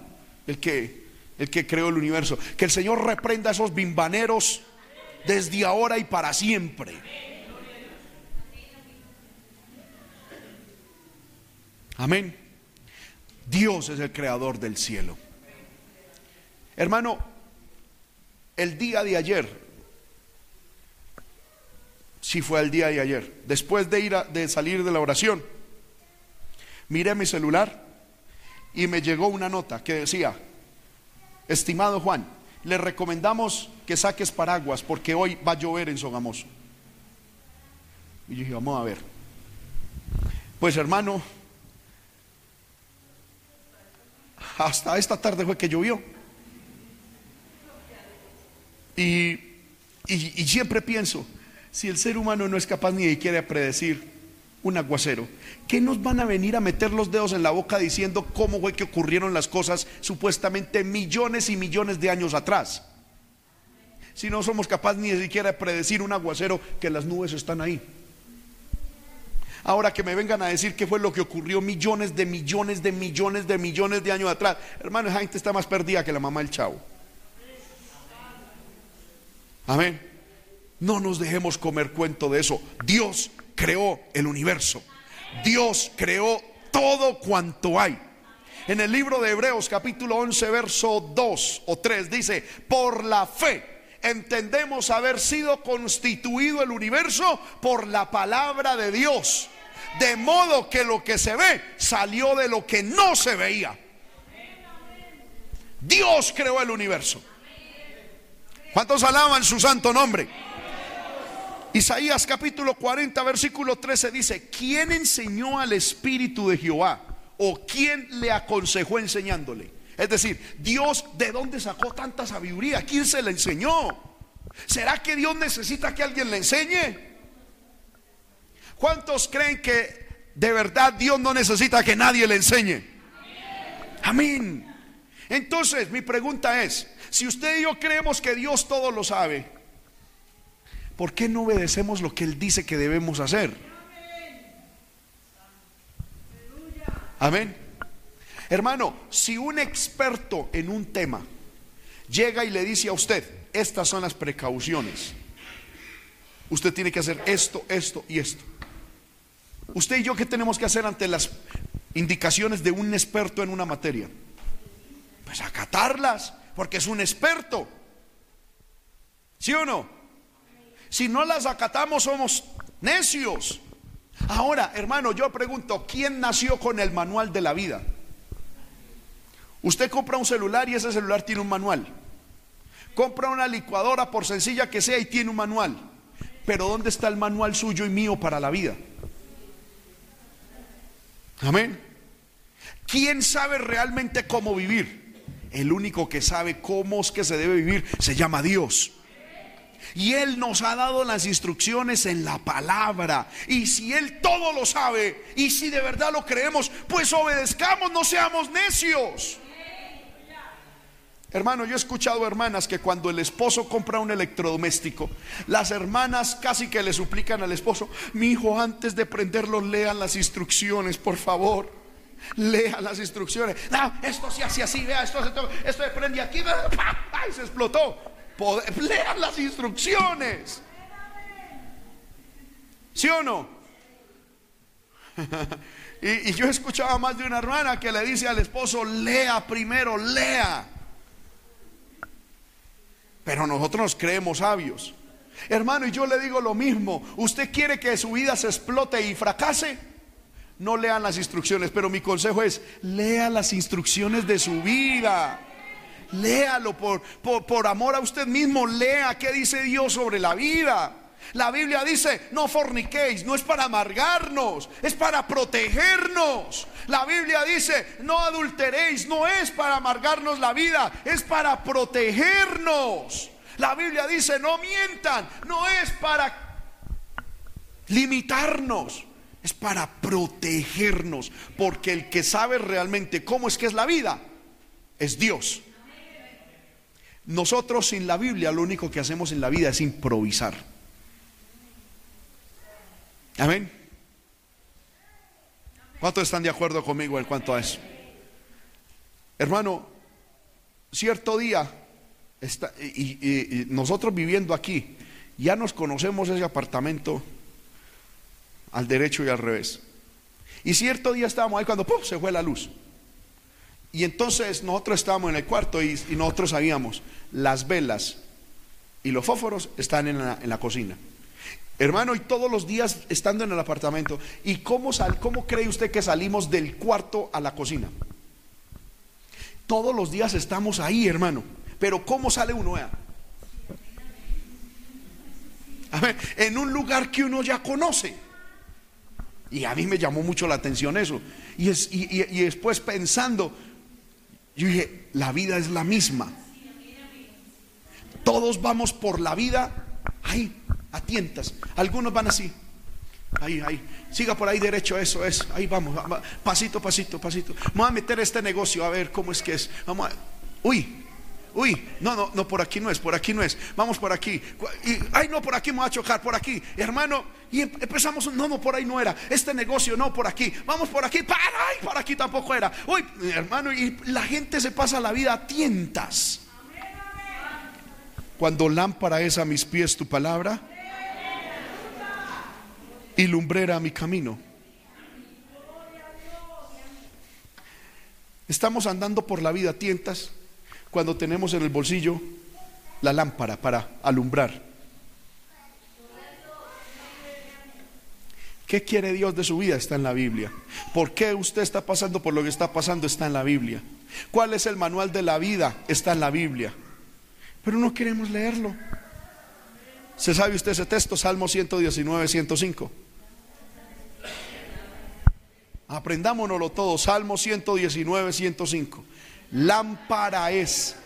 S1: el que, el que creó el universo. Que el Señor reprenda a esos bimbaneros desde ahora y para siempre. Amén. Dios es el creador del cielo. Hermano, el día de ayer, si fue el día de ayer, después de ir a, de salir de la oración, miré mi celular y me llegó una nota que decía, estimado Juan, le recomendamos que saques paraguas porque hoy va a llover en Sogamoso. Y yo dije, vamos a ver. Pues hermano, hasta esta tarde fue que llovió. Y, siempre pienso, si el ser humano no es capaz ni de quiere predecir un aguacero, ¿qué nos van a venir a meter los dedos en la boca diciendo cómo fue que ocurrieron las cosas supuestamente millones y millones de años atrás? Si no somos capaces ni de siquiera de predecir un aguacero que las nubes están ahí. Ahora que me vengan a decir qué fue lo que ocurrió millones de millones de millones de millones de años atrás. Hermano, esa gente está más perdida que la mamá del chavo. Amén. No nos dejemos comer cuento de eso. Dios creó el universo. Dios creó todo cuanto hay. En el libro de Hebreos capítulo 11 verso 2 o 3 dice, por la fe entendemos haber sido constituido el universo por la palabra de Dios de modo que lo que se ve salió de lo que no se veía. Dios creó el universo. ¿Cuántos alaban su santo nombre? Isaías capítulo 40, versículo 13 dice, ¿quién enseñó al Espíritu de Jehová? ¿O quién le aconsejó enseñándole? Es decir, Dios, ¿de dónde sacó tanta sabiduría? ¿Quién se le enseñó? ¿Será que Dios necesita que alguien le enseñe? ¿Cuántos creen que de verdad Dios no necesita que nadie le enseñe? Amén. Entonces, mi pregunta es, Si usted y yo creemos que Dios todo lo sabe, ¿por qué no obedecemos lo que Él dice que debemos hacer? Amén. Hermano, si un experto en un tema llega y le dice a usted, estas son las precauciones, usted tiene que hacer esto, esto y esto. Usted y yo, ¿qué tenemos que hacer ante las indicaciones de un experto en una materia? Pues acatarlas, porque es un experto. ¿Sí o no? Si no las acatamos, somos necios. Ahora, hermano, yo pregunto, ¿quién nació con el manual de la vida? Usted compra un celular y ese celular tiene un manual. Compra una licuadora, por sencilla que sea, y tiene un manual. Pero ¿dónde está el manual suyo y mío para la vida? Amén. ¿Quién sabe realmente cómo vivir? El único que sabe cómo es que se debe vivir se llama Dios. Y Él nos ha dado las instrucciones en la palabra. Y si Él todo lo sabe, y si de verdad lo creemos, pues obedezcamos, no seamos necios. Hermano, yo he escuchado hermanas que cuando el esposo compra un electrodoméstico, las hermanas casi que le suplican al esposo, mi hijo antes de prenderlo lean las instrucciones, por favor. Lea las instrucciones. No, esto se hace así, vea, esto, esto, esto se prende aquí, ¡ay! se explotó. lean las instrucciones. ¿Sí o no? y, y yo he escuchado a más de una hermana que le dice al esposo, lea primero, lea pero nosotros nos creemos sabios. Hermano, y yo le digo lo mismo, usted quiere que su vida se explote y fracase, no lean las instrucciones, pero mi consejo es, lea las instrucciones de su vida. Léalo por, por, por amor a usted mismo, lea qué dice Dios sobre la vida. La Biblia dice, no forniquéis, no es para amargarnos, es para protegernos. La Biblia dice, no adulteréis, no es para amargarnos la vida, es para protegernos. La Biblia dice, no mientan, no es para limitarnos, es para protegernos, porque el que sabe realmente cómo es que es la vida es Dios. Nosotros sin la Biblia lo único que hacemos en la vida es improvisar. Amén. ¿Cuántos están de acuerdo conmigo en cuanto a eso? Hermano, cierto día, está, y, nosotros viviendo aquí, ya nos conocemos ese apartamento al derecho y al revés. Y cierto día estábamos ahí cuando se fue la luz. Y entonces nosotros estábamos en el cuarto y, nosotros sabíamos, las velas y los fósforos están en la, en la cocina. Hermano, y todos los días estando en el apartamento, ¿y cómo, sal, cómo cree usted que salimos del cuarto a la cocina? Todos los días estamos ahí, hermano. Pero ¿cómo sale uno? A ver, en un lugar que uno ya conoce. Y a mí me llamó mucho la atención eso. Y, es, y, y después pensando, yo dije, la vida es la misma. Todos vamos por la vida ahí a tientas. Algunos van así. Ahí, ahí. Siga por ahí derecho, eso es. Ahí vamos, pasito, pasito, pasito. Vamos a meter este negocio a ver cómo es que es. Vamos a... Uy, uy, no, no, no, por aquí no es, por aquí no es. Vamos por aquí. Y, ay, no, por aquí me va a chocar, por aquí. Hermano, y em, empezamos, no, no, por ahí no era. Este negocio no, por aquí. Vamos por aquí, para, ay, por aquí tampoco era. Uy, hermano, y la gente se pasa la vida a tientas. Cuando lámpara es a mis pies tu palabra y lumbrera mi camino. Estamos andando por la vida tientas cuando tenemos en el bolsillo la lámpara para alumbrar. ¿Qué quiere Dios de su vida? Está en la Biblia. ¿Por qué usted está pasando por lo que está pasando? Está en la Biblia. ¿Cuál es el manual de la vida? Está en la Biblia. Pero no queremos leerlo. ¿Se sabe usted ese texto? Salmo 119, 105. Aprendámonoslo todo. Salmo 119, 105. Lámpara es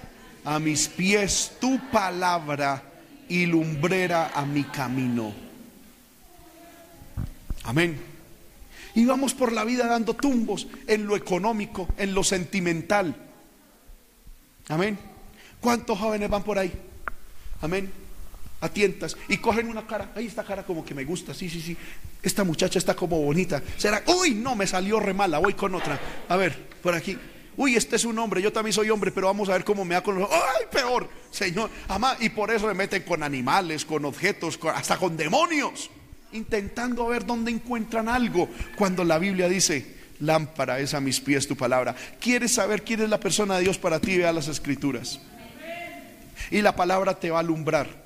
S1: a mis pies tu palabra y lumbrera a mi camino. Amén. Y vamos por la vida dando tumbos en lo económico, en lo sentimental. Amén. ¿Cuántos jóvenes van por ahí? Amén. A tientas y cogen una cara. Ahí esta cara como que me gusta. Sí, sí, sí. Esta muchacha está como bonita. Será, uy, no, me salió re mala. Voy con otra. A ver, por aquí. Uy, este es un hombre, yo también soy hombre, pero vamos a ver cómo me da con los... ¡Ay, peor! Señor, amá, y por eso me meten con animales, con objetos, hasta con demonios, intentando ver dónde encuentran algo, cuando la Biblia dice, lámpara es a mis pies tu palabra. ¿Quieres saber quién es la persona de Dios para ti? Vea las escrituras. Y la palabra te va a alumbrar.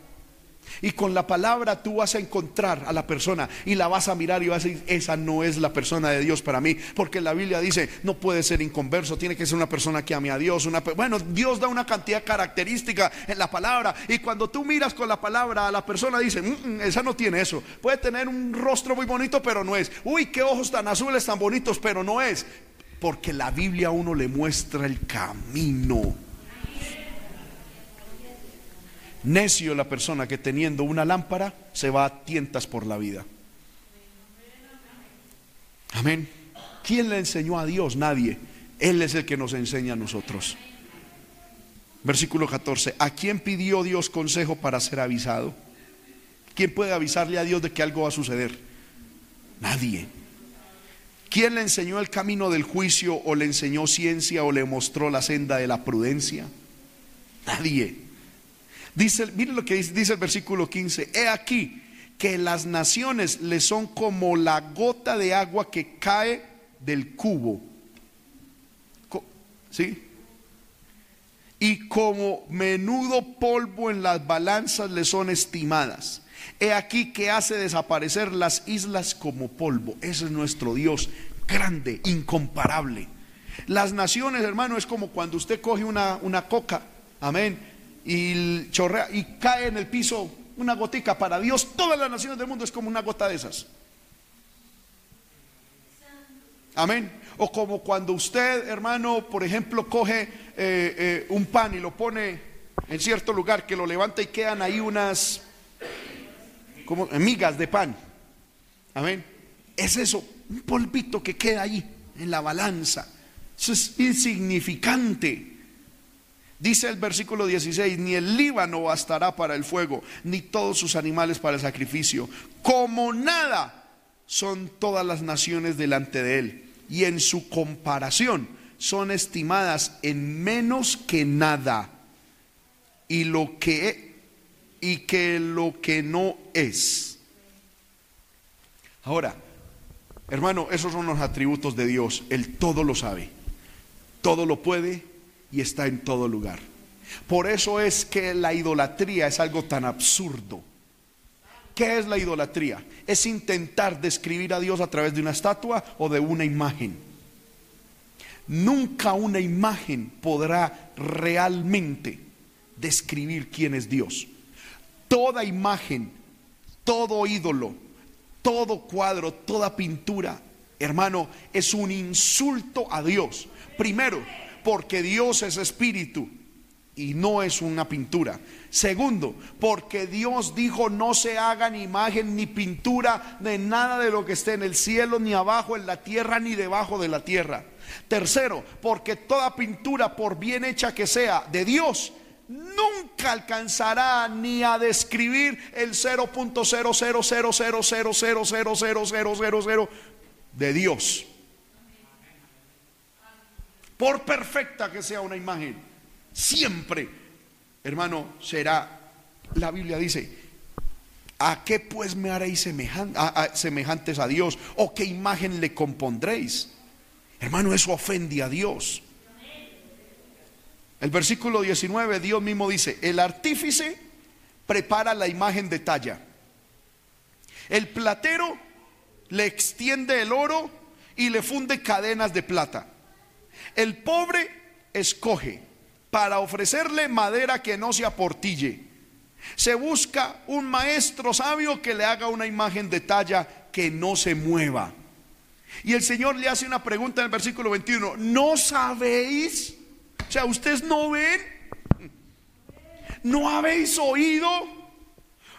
S1: Y con la palabra tú vas a encontrar a la persona y la vas a mirar y vas a decir, esa no es la persona de Dios para mí. Porque la Biblia dice, no puede ser inconverso, tiene que ser una persona que ame a Dios. Una, bueno, Dios da una cantidad de características en la palabra. Y cuando tú miras con la palabra a la persona, dice, mm, mm, esa no tiene eso. Puede tener un rostro muy bonito, pero no es. Uy, qué ojos tan azules, tan bonitos, pero no es. Porque la Biblia a uno le muestra el camino. Necio la persona que teniendo una lámpara se va a tientas por la vida. Amén. ¿Quién le enseñó a Dios? Nadie. Él es el que nos enseña a nosotros. Versículo 14. ¿A quién pidió Dios consejo para ser avisado? ¿Quién puede avisarle a Dios de que algo va a suceder? Nadie. ¿Quién le enseñó el camino del juicio o le enseñó ciencia o le mostró la senda de la prudencia? Nadie. Dice, lo que dice, dice el versículo 15. He aquí que las naciones le son como la gota de agua que cae del cubo. ¿Sí? Y como menudo polvo en las balanzas le son estimadas. He aquí que hace desaparecer las islas como polvo. Ese es nuestro Dios, grande, incomparable. Las naciones, hermano, es como cuando usted coge una, una coca. Amén y chorrea y cae en el piso una gotica. Para Dios, todas las naciones del mundo es como una gota de esas. Amén. O como cuando usted, hermano, por ejemplo, coge eh, eh, un pan y lo pone en cierto lugar, que lo levanta y quedan ahí unas como migas de pan. Amén. Es eso, un polvito que queda ahí en la balanza. Eso es insignificante. Dice el versículo 16, ni el Líbano bastará para el fuego, ni todos sus animales para el sacrificio. Como nada son todas las naciones delante de él. Y en su comparación son estimadas en menos que nada. Y lo que y que lo que no es. Ahora, hermano, esos son los atributos de Dios. Él todo lo sabe. Todo lo puede y está en todo lugar. Por eso es que la idolatría es algo tan absurdo. ¿Qué es la idolatría? Es intentar describir a Dios a través de una estatua o de una imagen. Nunca una imagen podrá realmente describir quién es Dios. Toda imagen, todo ídolo, todo cuadro, toda pintura, hermano, es un insulto a Dios. Primero, porque Dios es espíritu y no es una pintura. Segundo, porque Dios dijo no se hagan imagen ni pintura de nada de lo que esté en el cielo, ni abajo en la tierra, ni debajo de la tierra. Tercero, porque toda pintura, por bien hecha que sea, de Dios, nunca alcanzará ni a describir el 0.0000000000000 de Dios por perfecta que sea una imagen, siempre, hermano, será, la Biblia dice, ¿a qué pues me haréis semejantes a Dios? ¿O qué imagen le compondréis? Hermano, eso ofende a Dios. El versículo 19, Dios mismo dice, el artífice prepara la imagen de talla. El platero le extiende el oro y le funde cadenas de plata. El pobre escoge para ofrecerle madera que no se aportille. Se busca un maestro sabio que le haga una imagen de talla que no se mueva. Y el Señor le hace una pregunta en el versículo 21. ¿No sabéis? O sea, ¿ustedes no ven? ¿No habéis oído?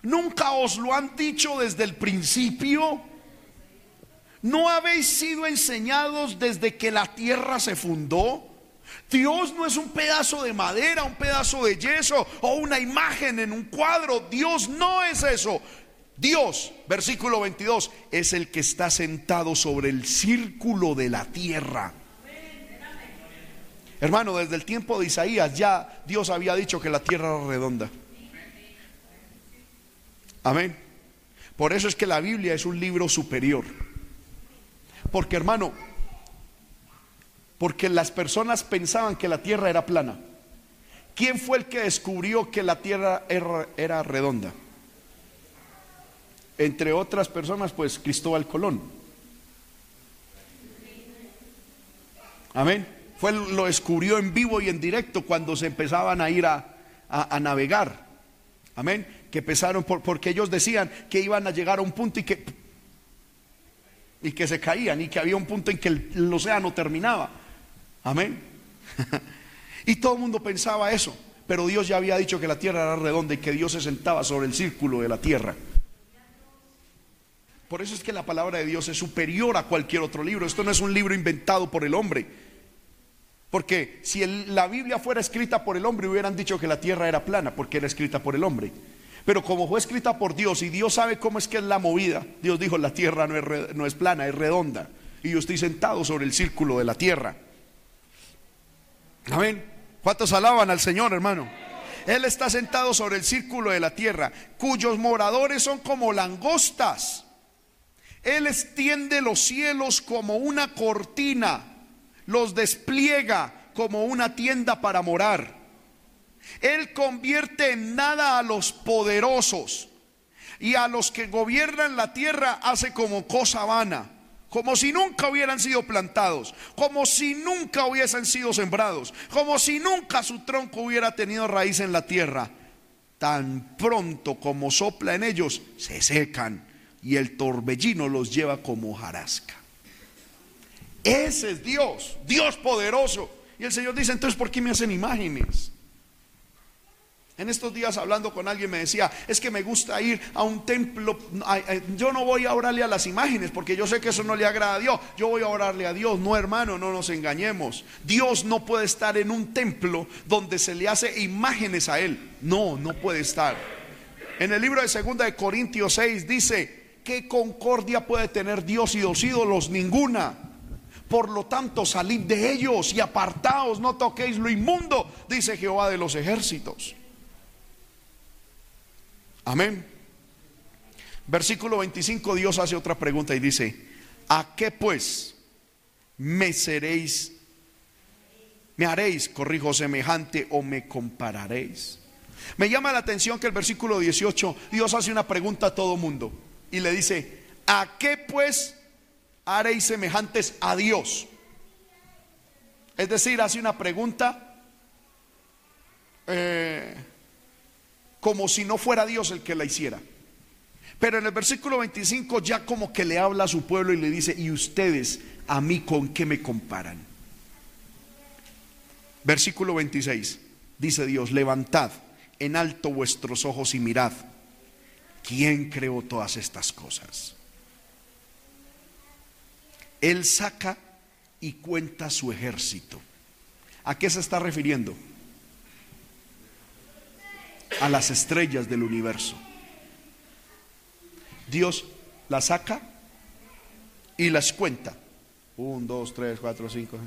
S1: ¿Nunca os lo han dicho desde el principio? ¿No habéis sido enseñados desde que la tierra se fundó? Dios no es un pedazo de madera, un pedazo de yeso o una imagen en un cuadro. Dios no es eso. Dios, versículo 22, es el que está sentado sobre el círculo de la tierra. Hermano, desde el tiempo de Isaías ya Dios había dicho que la tierra era redonda. Amén. Por eso es que la Biblia es un libro superior. Porque hermano, porque las personas pensaban que la tierra era plana. ¿Quién fue el que descubrió que la tierra era, redonda? Entre otras personas, pues Cristóbal Colón. Amén. Fue lo descubrió en vivo y en directo cuando se empezaban a ir a, navegar. Amén. Que empezaron por, porque ellos decían que iban a llegar a un punto y que y que se caían y que había un punto en que el océano terminaba. Amén. y todo el mundo pensaba eso, pero Dios ya había dicho que la tierra era redonda y que Dios se sentaba sobre el círculo de la tierra. Por eso es que la palabra de Dios es superior a cualquier otro libro. Esto no es un libro inventado por el hombre. Porque si la Biblia fuera escrita por el hombre, hubieran dicho que la tierra era plana, porque era escrita por el hombre. Pero como fue escrita por Dios y Dios sabe cómo es que es la movida, Dios dijo, la tierra no es, no es plana, es redonda. Y yo estoy sentado sobre el círculo de la tierra. Amén. ¿Cuántos alaban al Señor, hermano? Él está sentado sobre el círculo de la tierra, cuyos moradores son como langostas. Él extiende los cielos como una cortina, los despliega como una tienda para morar. Él convierte en nada a los poderosos y a los que gobiernan la tierra hace como cosa vana como si nunca hubieran sido plantados, como si nunca hubiesen sido sembrados, como si nunca su tronco hubiera tenido raíz en la tierra. Tan pronto como sopla en ellos, se secan y el torbellino los lleva como hojarasca. Ese es Dios, Dios poderoso. Y el Señor dice, entonces, ¿por qué me hacen imágenes? En estos días hablando con alguien me decía, es que me gusta ir a un templo, yo no voy a orarle a las imágenes porque yo sé que eso no le agrada a Dios, yo voy a orarle a Dios, no hermano, no nos engañemos. Dios no puede estar en un templo donde se le hace imágenes a Él, no, no puede estar. En el libro de segunda de Corintios 6 dice, ¿qué concordia puede tener Dios y los ídolos? Ninguna. Por lo tanto, salid de ellos y apartaos, no toquéis lo inmundo, dice Jehová de los ejércitos. Amén. Versículo 25, Dios hace otra pregunta y dice, ¿a qué pues me seréis, me haréis, corrijo, semejante o me compararéis? Me llama la atención que el versículo 18, Dios hace una pregunta a todo mundo y le dice, ¿a qué pues haréis semejantes a Dios? Es decir, hace una pregunta eh, como si no fuera Dios el que la hiciera. Pero en el versículo 25 ya como que le habla a su pueblo y le dice, ¿y ustedes a mí con qué me comparan? Versículo 26, dice Dios, levantad en alto vuestros ojos y mirad, ¿quién creó todas estas cosas? Él saca y cuenta su ejército. ¿A qué se está refiriendo? A las estrellas del universo. Dios las saca y las cuenta. Un, dos, tres, cuatro, cinco.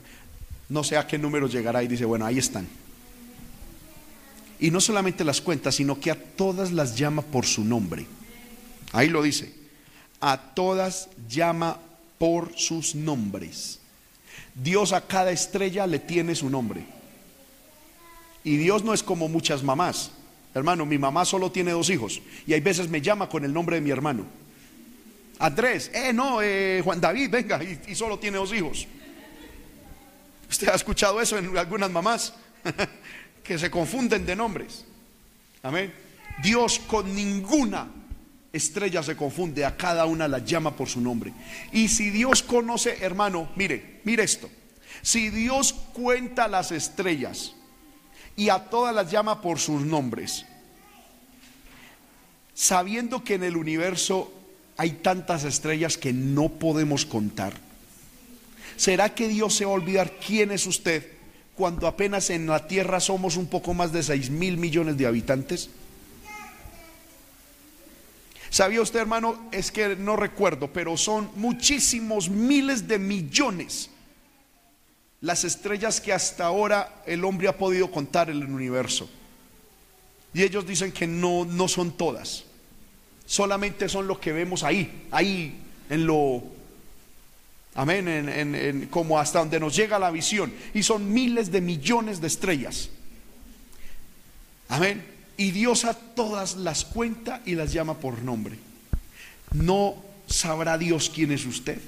S1: No sé a qué número llegará y dice, bueno, ahí están. Y no solamente las cuenta, sino que a todas las llama por su nombre. Ahí lo dice. A todas llama por sus nombres. Dios a cada estrella le tiene su nombre. Y Dios no es como muchas mamás Hermano, mi mamá solo tiene dos hijos y hay veces me llama con el nombre de mi hermano. Andrés, eh, no, eh, Juan David, venga, y, solo tiene dos hijos. ¿Usted ha escuchado eso en algunas mamás? que se confunden de nombres. Amén. Dios con ninguna estrella se confunde, a cada una la llama por su nombre. Y si Dios conoce, hermano, mire, mire esto. Si Dios cuenta las estrellas, y a todas las llama por sus nombres. Sabiendo que en el universo hay tantas estrellas que no podemos contar. ¿Será que Dios se va a olvidar quién es usted cuando apenas en la tierra somos un poco más de 6 mil millones de habitantes? ¿Sabía usted, hermano? Es que no recuerdo, pero son muchísimos miles de millones las estrellas que hasta ahora el hombre ha podido contar en el universo. Y ellos dicen que no, no son todas. Solamente son lo que vemos ahí, ahí en lo, amén, en, como hasta donde nos llega la visión. Y son miles de millones de estrellas. Amén. Y Dios a todas las cuenta y las llama por nombre. No sabrá Dios quién es usted.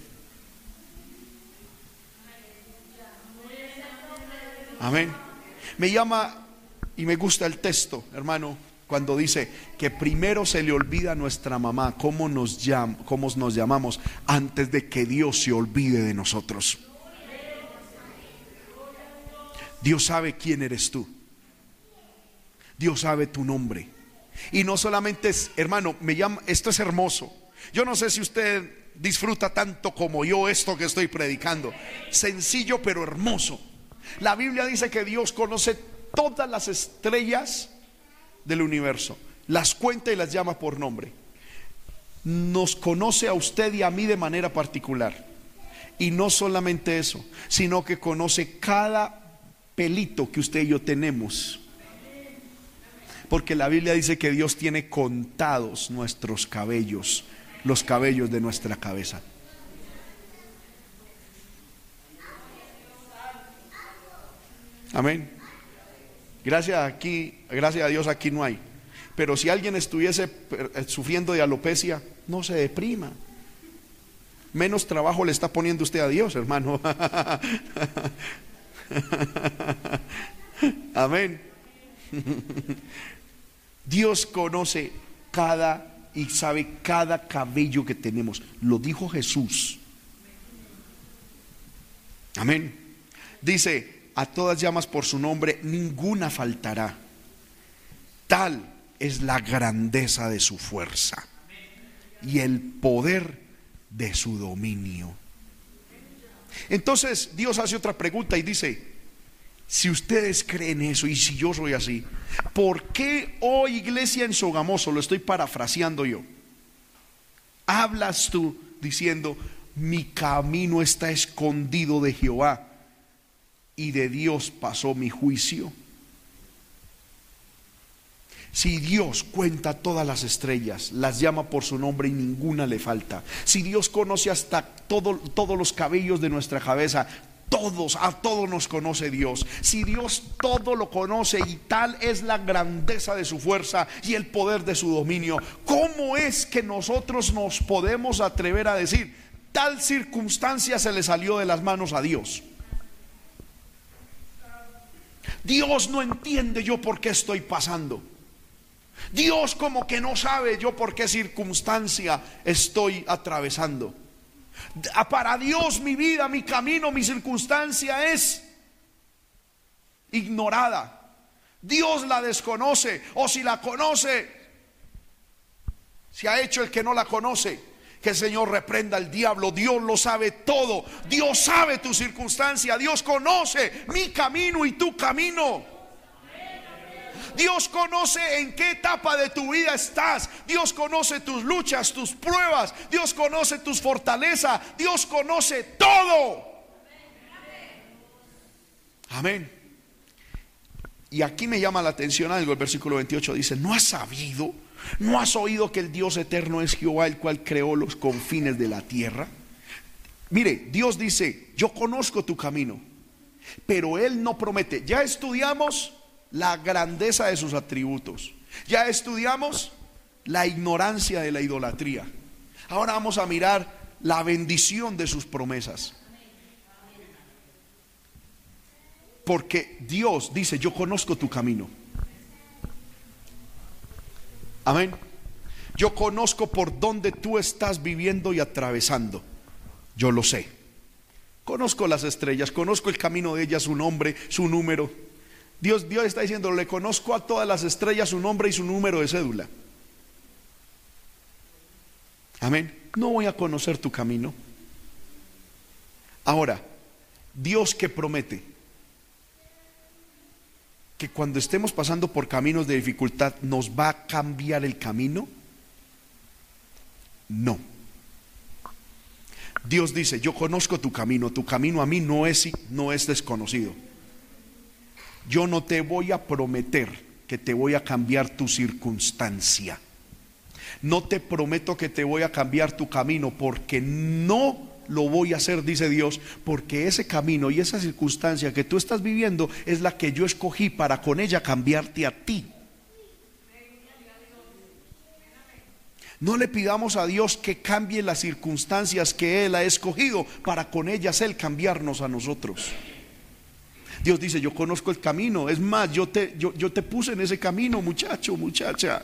S1: Amén. Me llama y me gusta el texto, hermano, cuando dice que primero se le olvida a nuestra mamá cómo nos, cómo nos llamamos antes de que Dios se olvide de nosotros. Dios sabe quién eres tú. Dios sabe tu nombre. Y no solamente es, hermano, me llama, esto es hermoso. Yo no sé si usted disfruta tanto como yo esto que estoy predicando. Sencillo pero hermoso. La Biblia dice que Dios conoce todas las estrellas del universo, las cuenta y las llama por nombre. Nos conoce a usted y a mí de manera particular. Y no solamente eso, sino que conoce cada pelito que usted y yo tenemos. Porque la Biblia dice que Dios tiene contados nuestros cabellos, los cabellos de nuestra cabeza. Amén. Gracias aquí, gracias a Dios aquí no hay. Pero si alguien estuviese eh, sufriendo de alopecia, no se deprima. Menos trabajo le está poniendo usted a Dios, hermano. Amén. Dios conoce cada y sabe cada cabello que tenemos. Lo dijo Jesús. Amén. Dice, a todas llamas por su nombre, ninguna faltará. Tal es la grandeza de su fuerza y el poder de su dominio. Entonces Dios hace otra pregunta y dice, si ustedes creen eso y si yo soy así, ¿por qué hoy iglesia en Sogamoso, lo estoy parafraseando yo, hablas tú diciendo, mi camino está escondido de Jehová y de Dios pasó mi juicio? Si Dios cuenta todas las estrellas, las llama por su nombre y ninguna le falta. Si Dios conoce hasta todo, todos los cabellos de nuestra cabeza, todos, a todos nos conoce Dios. Si Dios todo lo conoce y tal es la grandeza de su fuerza y el poder de su dominio, ¿cómo es que nosotros nos podemos atrever a decir, tal circunstancia se le salió de las manos a Dios? Dios no entiende yo por qué estoy pasando. Dios como que no sabe yo por qué circunstancia estoy atravesando. Para Dios mi vida, mi camino, mi circunstancia es ignorada. Dios la desconoce o si la conoce, se ha hecho el que no la conoce. Que el Señor reprenda al diablo. Dios lo sabe todo. Dios sabe tu circunstancia. Dios conoce mi camino y tu camino. Dios conoce en qué etapa de tu vida estás. Dios conoce tus luchas, tus pruebas. Dios conoce tus fortalezas. Dios conoce todo. Amén. Y aquí me llama la atención algo. El versículo 28 dice, ¿no has sabido? ¿No has oído que el Dios eterno es Jehová, el cual creó los confines de la tierra? Mire, Dios dice, yo conozco tu camino, pero Él no promete. Ya estudiamos la grandeza de sus atributos. Ya estudiamos la ignorancia de la idolatría. Ahora vamos a mirar la bendición de sus promesas. Porque Dios dice, yo conozco tu camino. Amén. Yo conozco por dónde tú estás viviendo y atravesando. Yo lo sé. Conozco las estrellas, conozco el camino de ellas, su nombre, su número. Dios, Dios está diciendo, le conozco a todas las estrellas su nombre y su número de cédula. Amén. No voy a conocer tu camino. Ahora, Dios que promete. Que cuando estemos pasando por caminos de dificultad nos va a cambiar el camino? No. Dios dice, yo conozco tu camino, tu camino a mí no es, no es desconocido. Yo no te voy a prometer que te voy a cambiar tu circunstancia. No te prometo que te voy a cambiar tu camino porque no lo voy a hacer, dice Dios, porque ese camino y esa circunstancia que tú estás viviendo es la que yo escogí para con ella cambiarte a ti. No le pidamos a Dios que cambie las circunstancias que Él ha escogido para con ellas Él cambiarnos a nosotros. Dios dice, yo conozco el camino. Es más, yo te, yo, yo te puse en ese camino, muchacho, muchacha.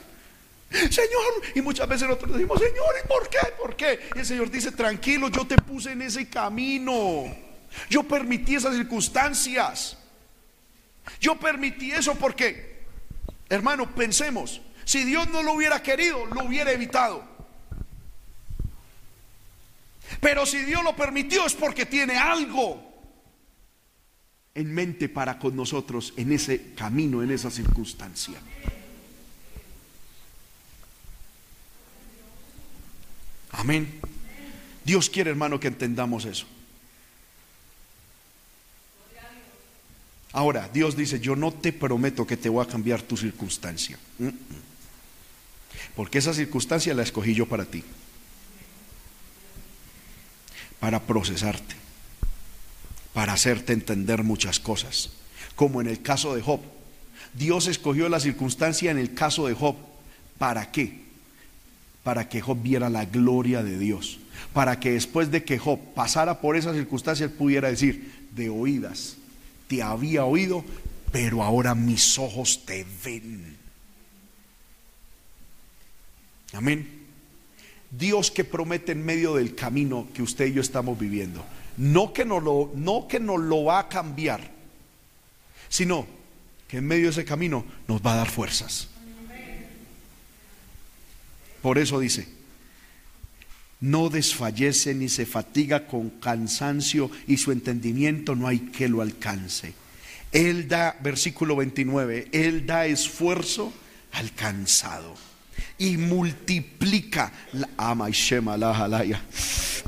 S1: Señor, y muchas veces nosotros decimos, Señor, ¿y por qué? ¿Por qué? Y el Señor dice, tranquilo, yo te puse en ese camino. Yo permití esas circunstancias. Yo permití eso porque, hermano, pensemos, si Dios no lo hubiera querido, lo hubiera evitado. Pero si Dios lo permitió es porque tiene algo en mente para con nosotros en ese camino, en esa circunstancia. Amén. Dios quiere, hermano, que entendamos eso. Ahora, Dios dice, yo no te prometo que te voy a cambiar tu circunstancia. Porque esa circunstancia la escogí yo para ti. Para procesarte. Para hacerte entender muchas cosas. Como en el caso de Job. Dios escogió la circunstancia en el caso de Job. ¿Para qué? Para que Job viera la gloria de Dios, para que después de que Job pasara por esas circunstancias pudiera decir, de oídas, te había oído, pero ahora mis ojos te ven. Amén. Dios que promete en medio del camino que usted y yo estamos viviendo, no que lo, no que nos lo va a cambiar, sino que en medio de ese camino nos va a dar fuerzas por eso dice, no desfallece ni se fatiga con cansancio y su entendimiento no hay que lo alcance. Él da, versículo 29, Él da esfuerzo al cansado y multiplica, ama la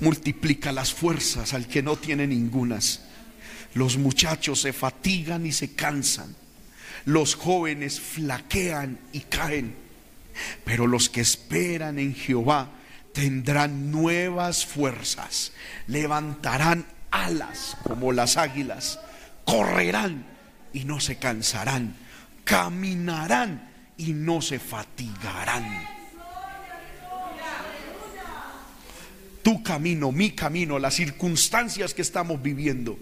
S1: multiplica las fuerzas al que no tiene ningunas. Los muchachos se fatigan y se cansan, los jóvenes flaquean y caen pero los que esperan en Jehová tendrán nuevas fuerzas, levantarán alas como las águilas, correrán y no se cansarán, caminarán y no se fatigarán. Tu camino, mi camino, las circunstancias que estamos viviendo,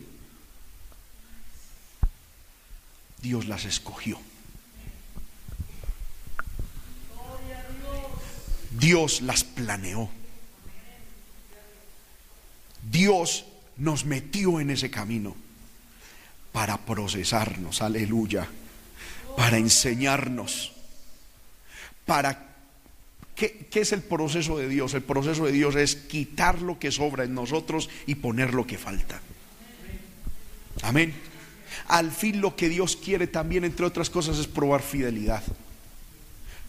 S1: Dios las escogió. Dios las planeó. Dios nos metió en ese camino para procesarnos, aleluya, para enseñarnos, para... ¿qué, ¿Qué es el proceso de Dios? El proceso de Dios es quitar lo que sobra en nosotros y poner lo que falta. Amén. Al fin lo que Dios quiere también, entre otras cosas, es probar fidelidad.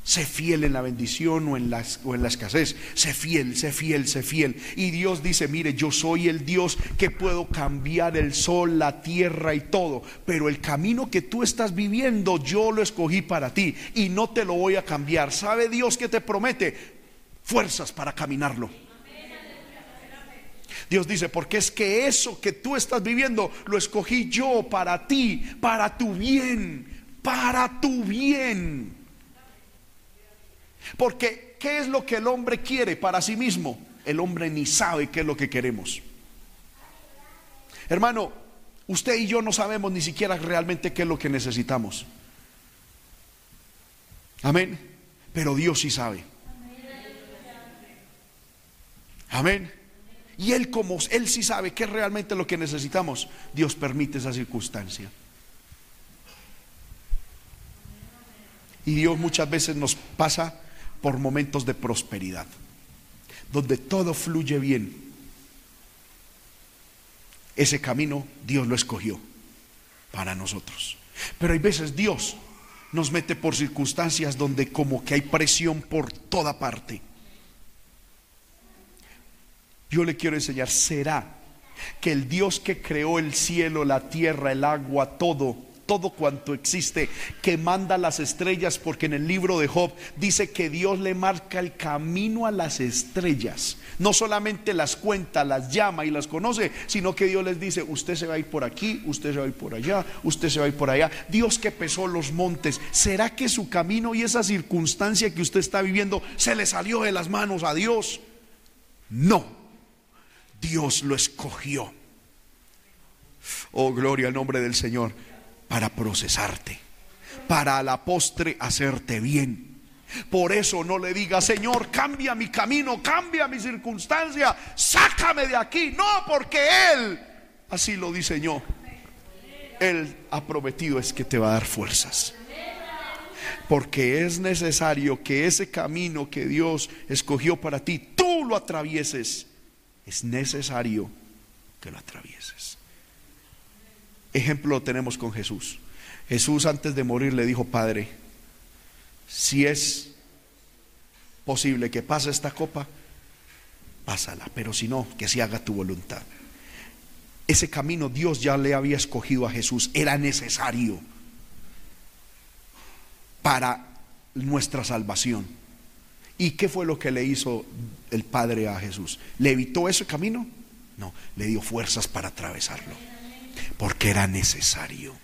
S1: Sé fiel en la bendición o en, la, o en la escasez. Sé fiel, sé fiel, sé fiel. Y Dios dice, mire, yo soy el Dios que puedo cambiar el sol, la tierra y todo. Pero el camino que tú estás viviendo, yo lo escogí para ti y no te lo voy a cambiar. ¿Sabe Dios que te promete? Fuerzas para caminarlo. Dios dice, porque es que eso que tú estás viviendo lo escogí yo para ti, para tu bien, para tu bien. Porque, ¿qué es lo que el hombre quiere para sí mismo? El hombre ni sabe qué es lo que queremos. Hermano, usted y yo no sabemos ni siquiera realmente qué es lo que necesitamos. Amén. Pero Dios sí sabe. Amén. Y Él como Él sí sabe qué es realmente lo que necesitamos, Dios permite esa circunstancia. Y Dios muchas veces nos pasa por momentos de prosperidad, donde todo fluye bien. Ese camino Dios lo escogió para nosotros. Pero hay veces Dios nos mete por circunstancias donde como que hay presión por toda parte. Yo le quiero enseñar, será que el Dios que creó el cielo, la tierra, el agua, todo, todo cuanto existe, que manda las estrellas, porque en el libro de Job dice que Dios le marca el camino a las estrellas. No solamente las cuenta, las llama y las conoce, sino que Dios les dice, usted se va a ir por aquí, usted se va a ir por allá, usted se va a ir por allá. Dios que pesó los montes, ¿será que su camino y esa circunstancia que usted está viviendo se le salió de las manos a Dios? No, Dios lo escogió. Oh, gloria al nombre del Señor para procesarte, para a la postre hacerte bien. Por eso no le diga, Señor, cambia mi camino, cambia mi circunstancia, sácame de aquí. No, porque Él así lo diseñó. Él ha prometido es que te va a dar fuerzas. Porque es necesario que ese camino que Dios escogió para ti, tú lo atravieses. Es necesario que lo atravieses. Ejemplo tenemos con Jesús. Jesús antes de morir le dijo, Padre, si es posible que pase esta copa, pásala, pero si no, que se haga tu voluntad. Ese camino Dios ya le había escogido a Jesús, era necesario para nuestra salvación. ¿Y qué fue lo que le hizo el Padre a Jesús? ¿Le evitó ese camino? No, le dio fuerzas para atravesarlo porque era necesario.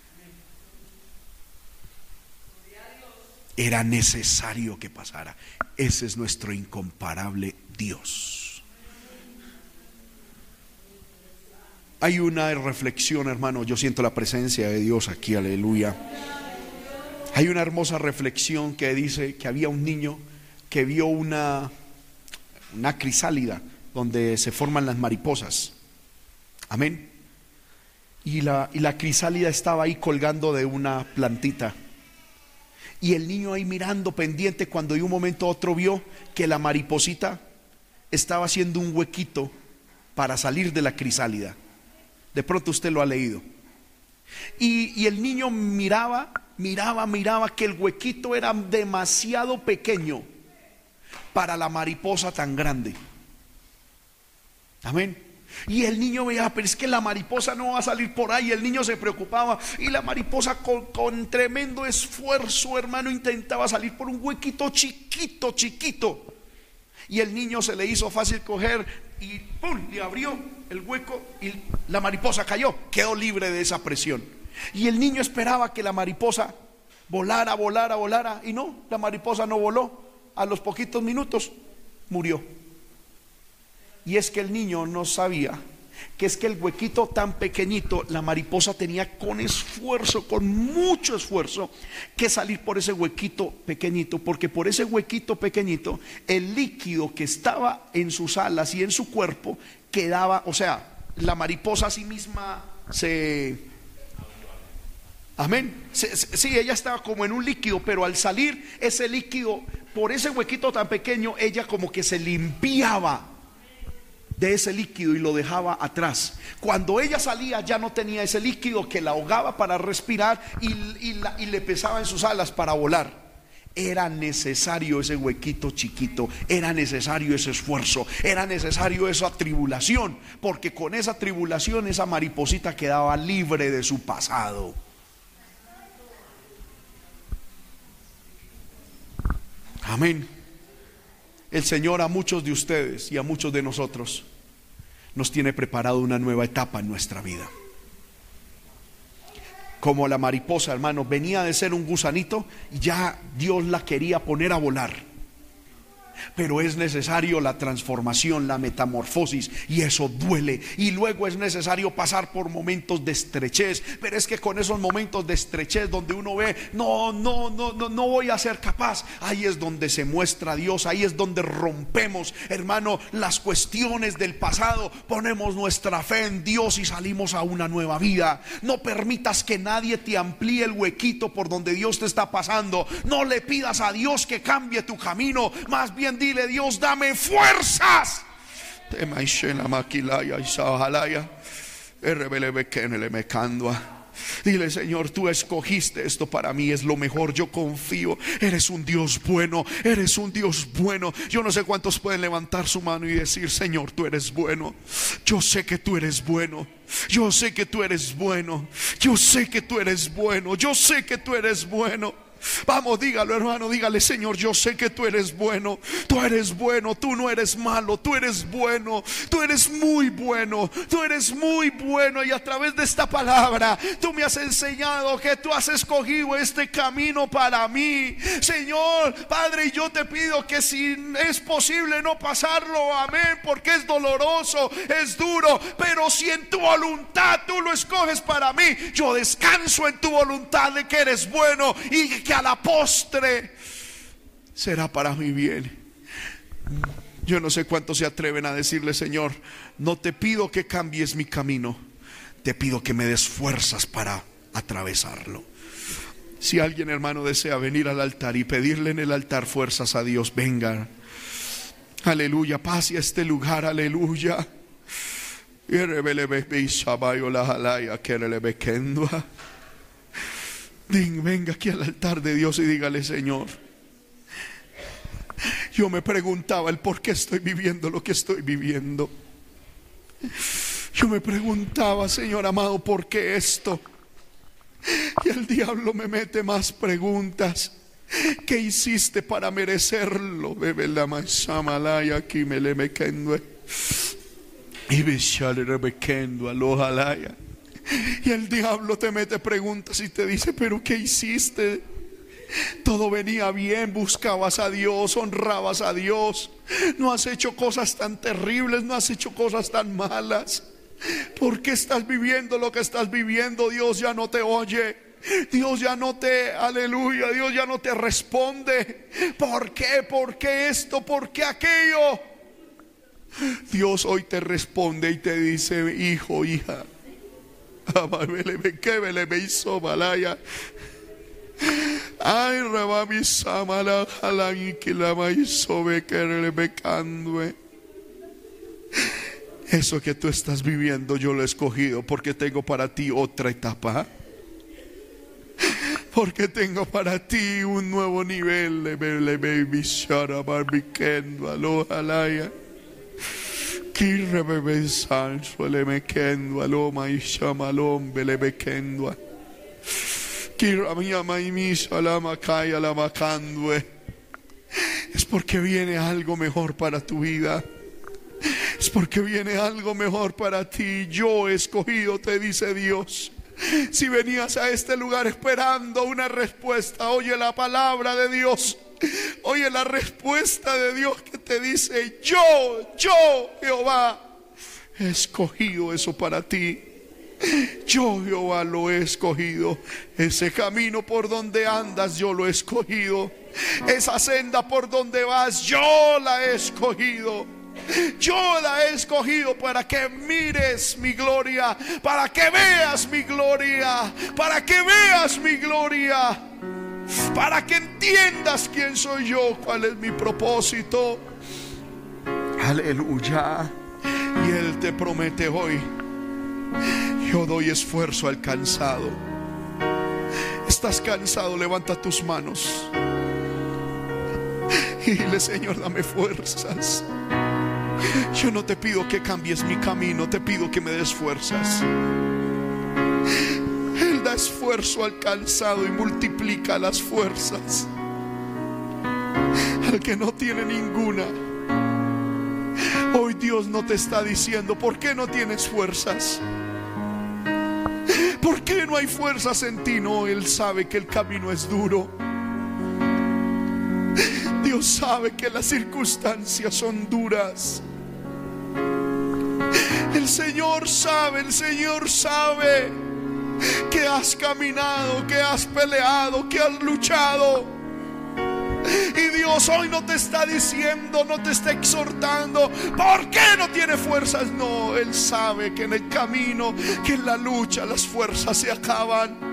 S1: Era necesario que pasara. Ese es nuestro incomparable Dios. Hay una reflexión, hermano. Yo siento la presencia de Dios aquí, aleluya. Hay una hermosa reflexión que dice que había un niño que vio una, una crisálida donde se forman las mariposas. Amén y la, crisálida estaba ahí colgando de una plantita. Y el niño ahí mirando pendiente cuando de un momento a otro vio que la mariposita estaba haciendo un huequito para salir de la crisálida. De pronto usted lo ha leído. Y, y el niño miraba, miraba, miraba que el huequito era demasiado pequeño para la mariposa tan grande. Amén. Y el niño veía, pero es que la mariposa no va a salir por ahí. El niño se preocupaba y la mariposa con, tremendo esfuerzo, hermano, intentaba salir por un huequito chiquito, chiquito. Y el niño se le hizo fácil coger y ¡pum! le abrió el hueco y la mariposa cayó, quedó libre de esa presión. Y el niño esperaba que la mariposa volara, volara, volara. Y no, la mariposa no voló. A los poquitos minutos murió. Y es que el niño no sabía que es que el huequito tan pequeñito, la mariposa tenía con esfuerzo, con mucho esfuerzo, que salir por ese huequito pequeñito, porque por ese huequito pequeñito, el líquido que estaba en sus alas y en su cuerpo quedaba, o sea, la mariposa a sí misma se... Amén. Sí, ella estaba como en un líquido, pero al salir ese líquido, por ese huequito tan pequeño, ella como que se limpiaba de ese líquido y lo dejaba atrás. Cuando ella salía ya no tenía ese líquido que la ahogaba para respirar y, le pesaba en sus alas para volar. Era necesario ese huequito chiquito, era necesario ese esfuerzo, era necesario esa tribulación, porque con esa tribulación esa mariposita quedaba libre de su pasado. Amén. El Señor a muchos de ustedes y a muchos de nosotros nos tiene preparado una nueva etapa en nuestra vida. Como la mariposa, hermano, venía de ser un gusanito y ya Dios la quería poner a volar. Pero es necesario la transformación, la metamorfosis, y eso duele. Y luego es necesario pasar por momentos de estrechez. Pero es que con esos momentos de estrechez donde uno ve, no, no, no, no, no voy a ser capaz. Ahí es donde se muestra Dios, ahí es donde rompemos, hermano, las cuestiones del pasado. Ponemos nuestra fe en Dios y salimos a una nueva vida. No permitas que nadie te amplíe el huequito por donde Dios te está pasando. No le pidas a Dios que cambie tu camino. Más bien dile, Dios, dame fuerzas. Dile, Señor, tú escogiste esto para mí, es lo mejor, yo confío. Eres un Dios bueno, eres un Dios bueno. Yo no sé cuántos pueden levantar su mano y decir, Señor, tú eres bueno. Yo sé que tú eres bueno. Yo sé que tú eres bueno. Yo sé que tú eres bueno. Yo sé que tú eres bueno. Vamos, dígalo hermano, dígale Señor, yo sé que tú eres bueno, tú eres bueno, tú no eres malo, tú eres bueno, tú eres muy bueno, tú eres muy bueno. Y a través de esta palabra tú me has enseñado que tú has escogido este camino para mí. Señor, Padre, yo te pido que si es posible no pasarlo, amén, porque es doloroso, es duro, pero si en tu voluntad tú lo escoges para mí, yo descanso en tu voluntad de que eres bueno y a la postre será para mi bien. Yo no sé cuántos se atreven a decirle, Señor, no te pido que cambies mi camino, te pido que me des fuerzas para atravesarlo. Si alguien, hermano, desea venir al altar y pedirle en el altar fuerzas a Dios, venga. Aleluya, pase a este lugar, aleluya. Venga aquí al altar de Dios y dígale, Señor. Yo me preguntaba el por qué estoy viviendo lo que estoy viviendo. Yo me preguntaba, Señor amado, ¿por qué esto? Y el diablo me mete más preguntas. ¿Qué hiciste para merecerlo? Bebe la malaya aquí me le me bishale rebekendo alojalaya. Y el diablo te mete preguntas y te dice, pero ¿qué hiciste? Todo venía bien, buscabas a Dios, honrabas a Dios. No has hecho cosas tan terribles, no has hecho cosas tan malas. ¿Por qué estás viviendo lo que estás viviendo? Dios ya no te oye. Dios ya no te, aleluya, Dios ya no te responde. ¿Por qué? ¿Por qué esto? ¿Por qué aquello? Dios hoy te responde y te dice, hijo, hija, Ay, rabami samala halangi kilama isobe kerele becandue. Eso que tú estás viviendo yo lo he escogido porque tengo para ti otra etapa. Porque tengo para ti un nuevo nivel. Le baby shara barbikendo aloha Es porque viene algo mejor para tu vida. Es porque viene algo mejor para ti. Yo he escogido, te dice Dios. Si venías a este lugar esperando una respuesta, oye la palabra de Dios. Oye la respuesta de Dios que te dice, yo, yo, Jehová, he escogido eso para ti. Yo, Jehová, lo he escogido. Ese camino por donde andas, yo lo he escogido. Esa senda por donde vas, yo la he escogido. Yo la he escogido para que mires mi gloria, para que veas mi gloria, para que veas mi gloria para que entiendas quién soy yo, cuál es mi propósito. Aleluya. Y Él te promete hoy, yo doy esfuerzo al cansado. Estás cansado, levanta tus manos. Y dile, Señor, dame fuerzas. Yo no te pido que cambies mi camino, te pido que me des fuerzas esfuerzo alcanzado y multiplica las fuerzas. Al que no tiene ninguna. Hoy Dios no te está diciendo, ¿por qué no tienes fuerzas? ¿Por qué no hay fuerzas en ti? No, Él sabe que el camino es duro. Dios sabe que las circunstancias son duras. El Señor sabe, el Señor sabe que has caminado, que has peleado, que has luchado. Y Dios hoy no te está diciendo, no te está exhortando, ¿por qué no tiene fuerzas? No, Él sabe que en el camino, que en la lucha las fuerzas se acaban.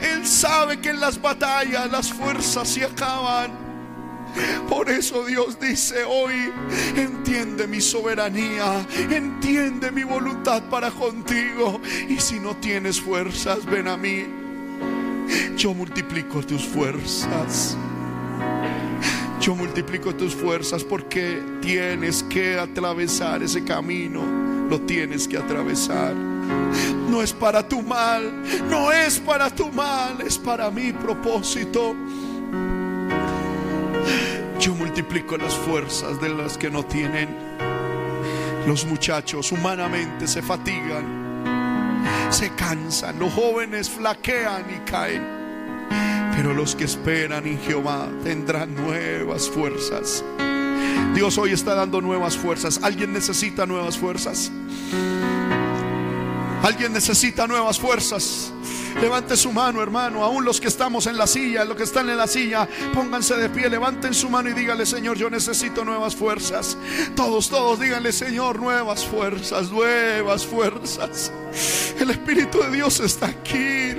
S1: Él sabe que en las batallas las fuerzas se acaban. Por eso Dios dice hoy, entiende mi soberanía, entiende mi voluntad para contigo. Y si no tienes fuerzas, ven a mí. Yo multiplico tus fuerzas. Yo multiplico tus fuerzas porque tienes que atravesar ese camino. Lo tienes que atravesar. No es para tu mal, no es para tu mal, es para mi propósito. Multiplico las fuerzas de las que no tienen. Los muchachos humanamente se fatigan, se cansan, los jóvenes flaquean y caen. Pero los que esperan en Jehová tendrán nuevas fuerzas. Dios hoy está dando nuevas fuerzas. ¿Alguien necesita nuevas fuerzas? ¿Alguien necesita nuevas fuerzas? Levante su mano, hermano. Aún los que estamos en la silla, los que están en la silla, pónganse de pie, levanten su mano y díganle, Señor, yo necesito nuevas fuerzas. Todos, todos, díganle, Señor, nuevas fuerzas, nuevas fuerzas. El Espíritu de Dios está aquí.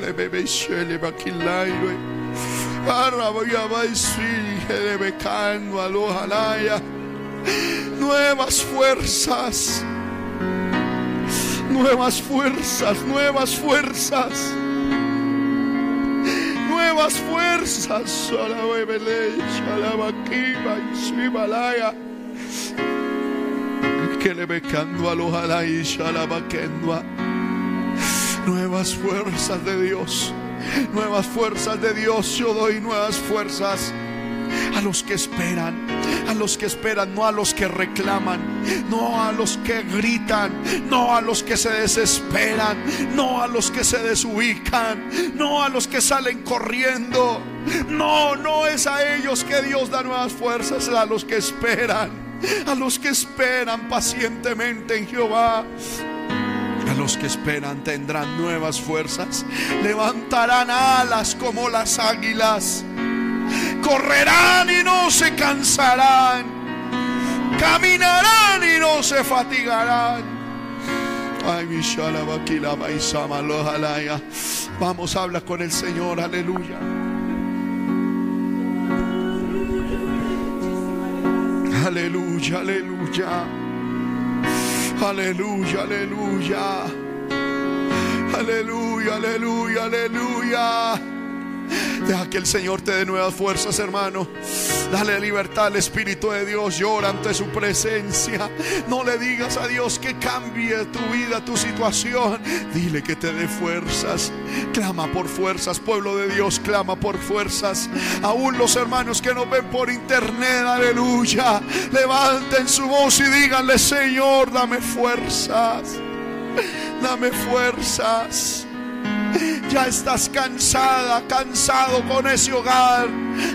S1: Nuevas fuerzas nuevas fuerzas, nuevas fuerzas nuevas fuerzas. Que le becando a los Nuevas fuerzas de Dios. Nuevas fuerzas de Dios. Yo doy nuevas fuerzas a los que esperan, a los que esperan, no a los que reclaman, no a los que gritan, no a los que se desesperan, no a los que se desubican, no a los que salen corriendo. No, no es a ellos que Dios da nuevas fuerzas, a los que esperan, a los que esperan pacientemente en Jehová. A los que esperan tendrán nuevas fuerzas, levantarán alas como las águilas correrán y no se cansarán, caminarán y no se fatigarán. Ay, Vamos, habla con el Señor, aleluya. Aleluya, aleluya. Aleluya, aleluya. Aleluya, aleluya, aleluya. Deja que el Señor te dé nuevas fuerzas, hermano. Dale libertad al Espíritu de Dios. Llora ante su presencia. No le digas a Dios que cambie tu vida, tu situación. Dile que te dé fuerzas. Clama por fuerzas, pueblo de Dios. Clama por fuerzas. Aún los hermanos que nos ven por internet, aleluya. Levanten su voz y díganle, Señor, dame fuerzas. Dame fuerzas. Ya estás cansada, cansado con ese hogar,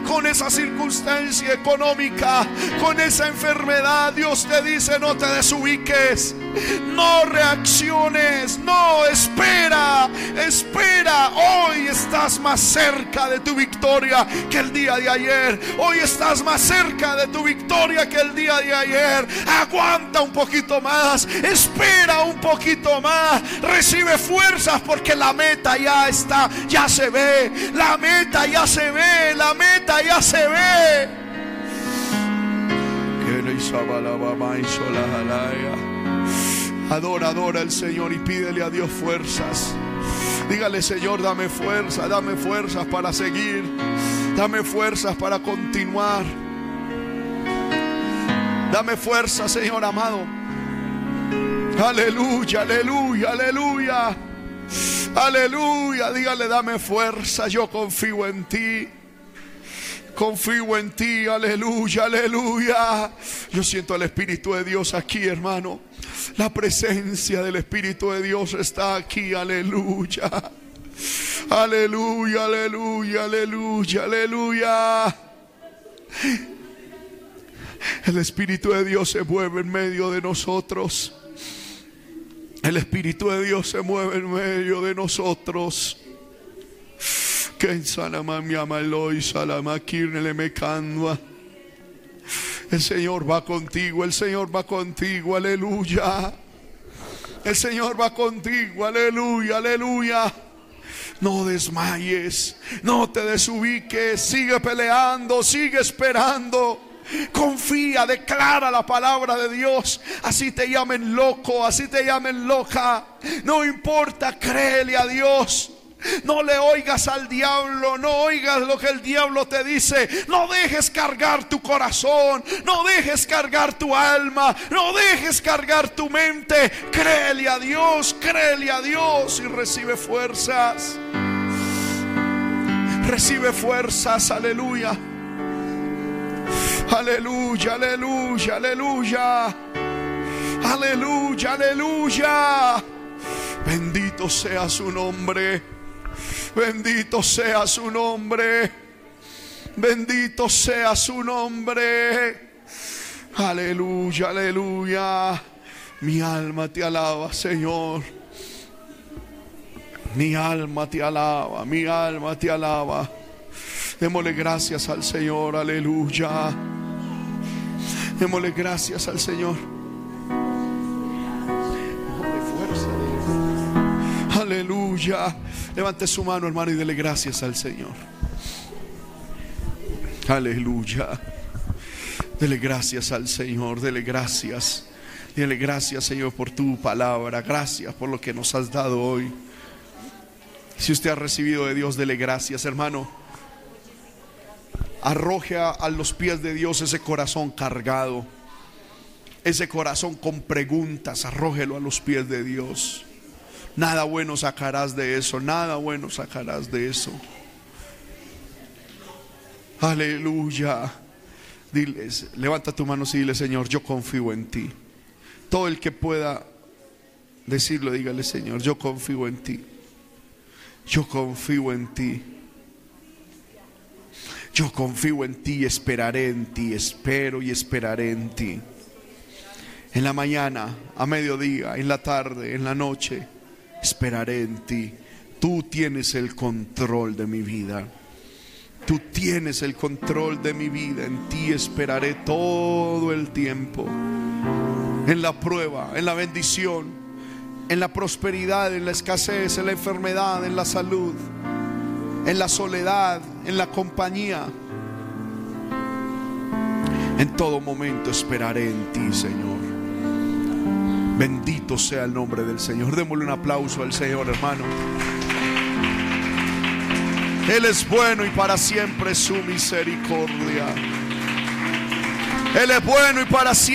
S1: con esa circunstancia económica, con esa enfermedad. Dios te dice, no te desubiques, no reacciones, no espera, espera. Hoy estás más cerca de tu victoria que el día de ayer. Hoy estás más cerca de tu victoria que el día de ayer. Aguanta un poquito más, espera un poquito más, recibe fuerzas porque la meta ya está, ya se ve. La meta ya se ve, la meta ya se ve. Adora, adora al Señor y pídele a Dios fuerzas. Dígale, Señor, dame fuerza, dame fuerzas para seguir. Dame fuerzas para continuar. Dame fuerza, Señor amado. Aleluya, aleluya, aleluya. Aleluya, dígale, dame fuerza, yo confío en ti. Confío en ti, aleluya, aleluya. Yo siento el Espíritu de Dios aquí, hermano. La presencia del Espíritu de Dios está aquí, aleluya. Aleluya, aleluya, aleluya, aleluya. El Espíritu de Dios se mueve en medio de nosotros. El Espíritu de Dios se mueve en medio de nosotros. Que en El Señor va contigo, el Señor va contigo, aleluya. El Señor va contigo, aleluya, aleluya. No desmayes, no te desubiques, sigue peleando, sigue esperando. Confía, declara la palabra de Dios. Así te llamen loco, así te llamen loca. No importa, créele a Dios. No le oigas al diablo, no oigas lo que el diablo te dice. No dejes cargar tu corazón, no dejes cargar tu alma, no dejes cargar tu mente. Créele a Dios, créele a Dios y recibe fuerzas. Recibe fuerzas, aleluya. Aleluya, aleluya, aleluya. Aleluya, aleluya. Bendito sea su nombre. Bendito sea su nombre. Bendito sea su nombre. Aleluya, aleluya. Mi alma te alaba, Señor. Mi alma te alaba, mi alma te alaba. Démosle gracias al Señor, aleluya. Démosle gracias al Señor. Aleluya. Levante su mano, hermano, y dele gracias al Señor. Aleluya. Dele gracias al Señor, dele gracias. Dele gracias, Señor, por tu palabra. Gracias por lo que nos has dado hoy. Si usted ha recibido de Dios, dele gracias, hermano. Arroje a, a los pies de Dios ese corazón cargado. Ese corazón con preguntas, arrójelo a los pies de Dios. Nada bueno sacarás de eso, nada bueno sacarás de eso. Aleluya. Diles, levanta tu mano y dile, Señor, yo confío en ti. Todo el que pueda decirlo, dígale, Señor, yo confío en ti. Yo confío en ti. Yo confío en ti, esperaré en ti, espero y esperaré en ti. En la mañana, a mediodía, en la tarde, en la noche, esperaré en ti. Tú tienes el control de mi vida. Tú tienes el control de mi vida. En ti esperaré todo el tiempo. En la prueba, en la bendición, en la prosperidad, en la escasez, en la enfermedad, en la salud, en la soledad, en la compañía. En todo momento esperaré en ti, Señor. Bendito sea el nombre del Señor. Démosle un aplauso al Señor, hermano. Él es bueno y para siempre su misericordia. Él es bueno y para siempre.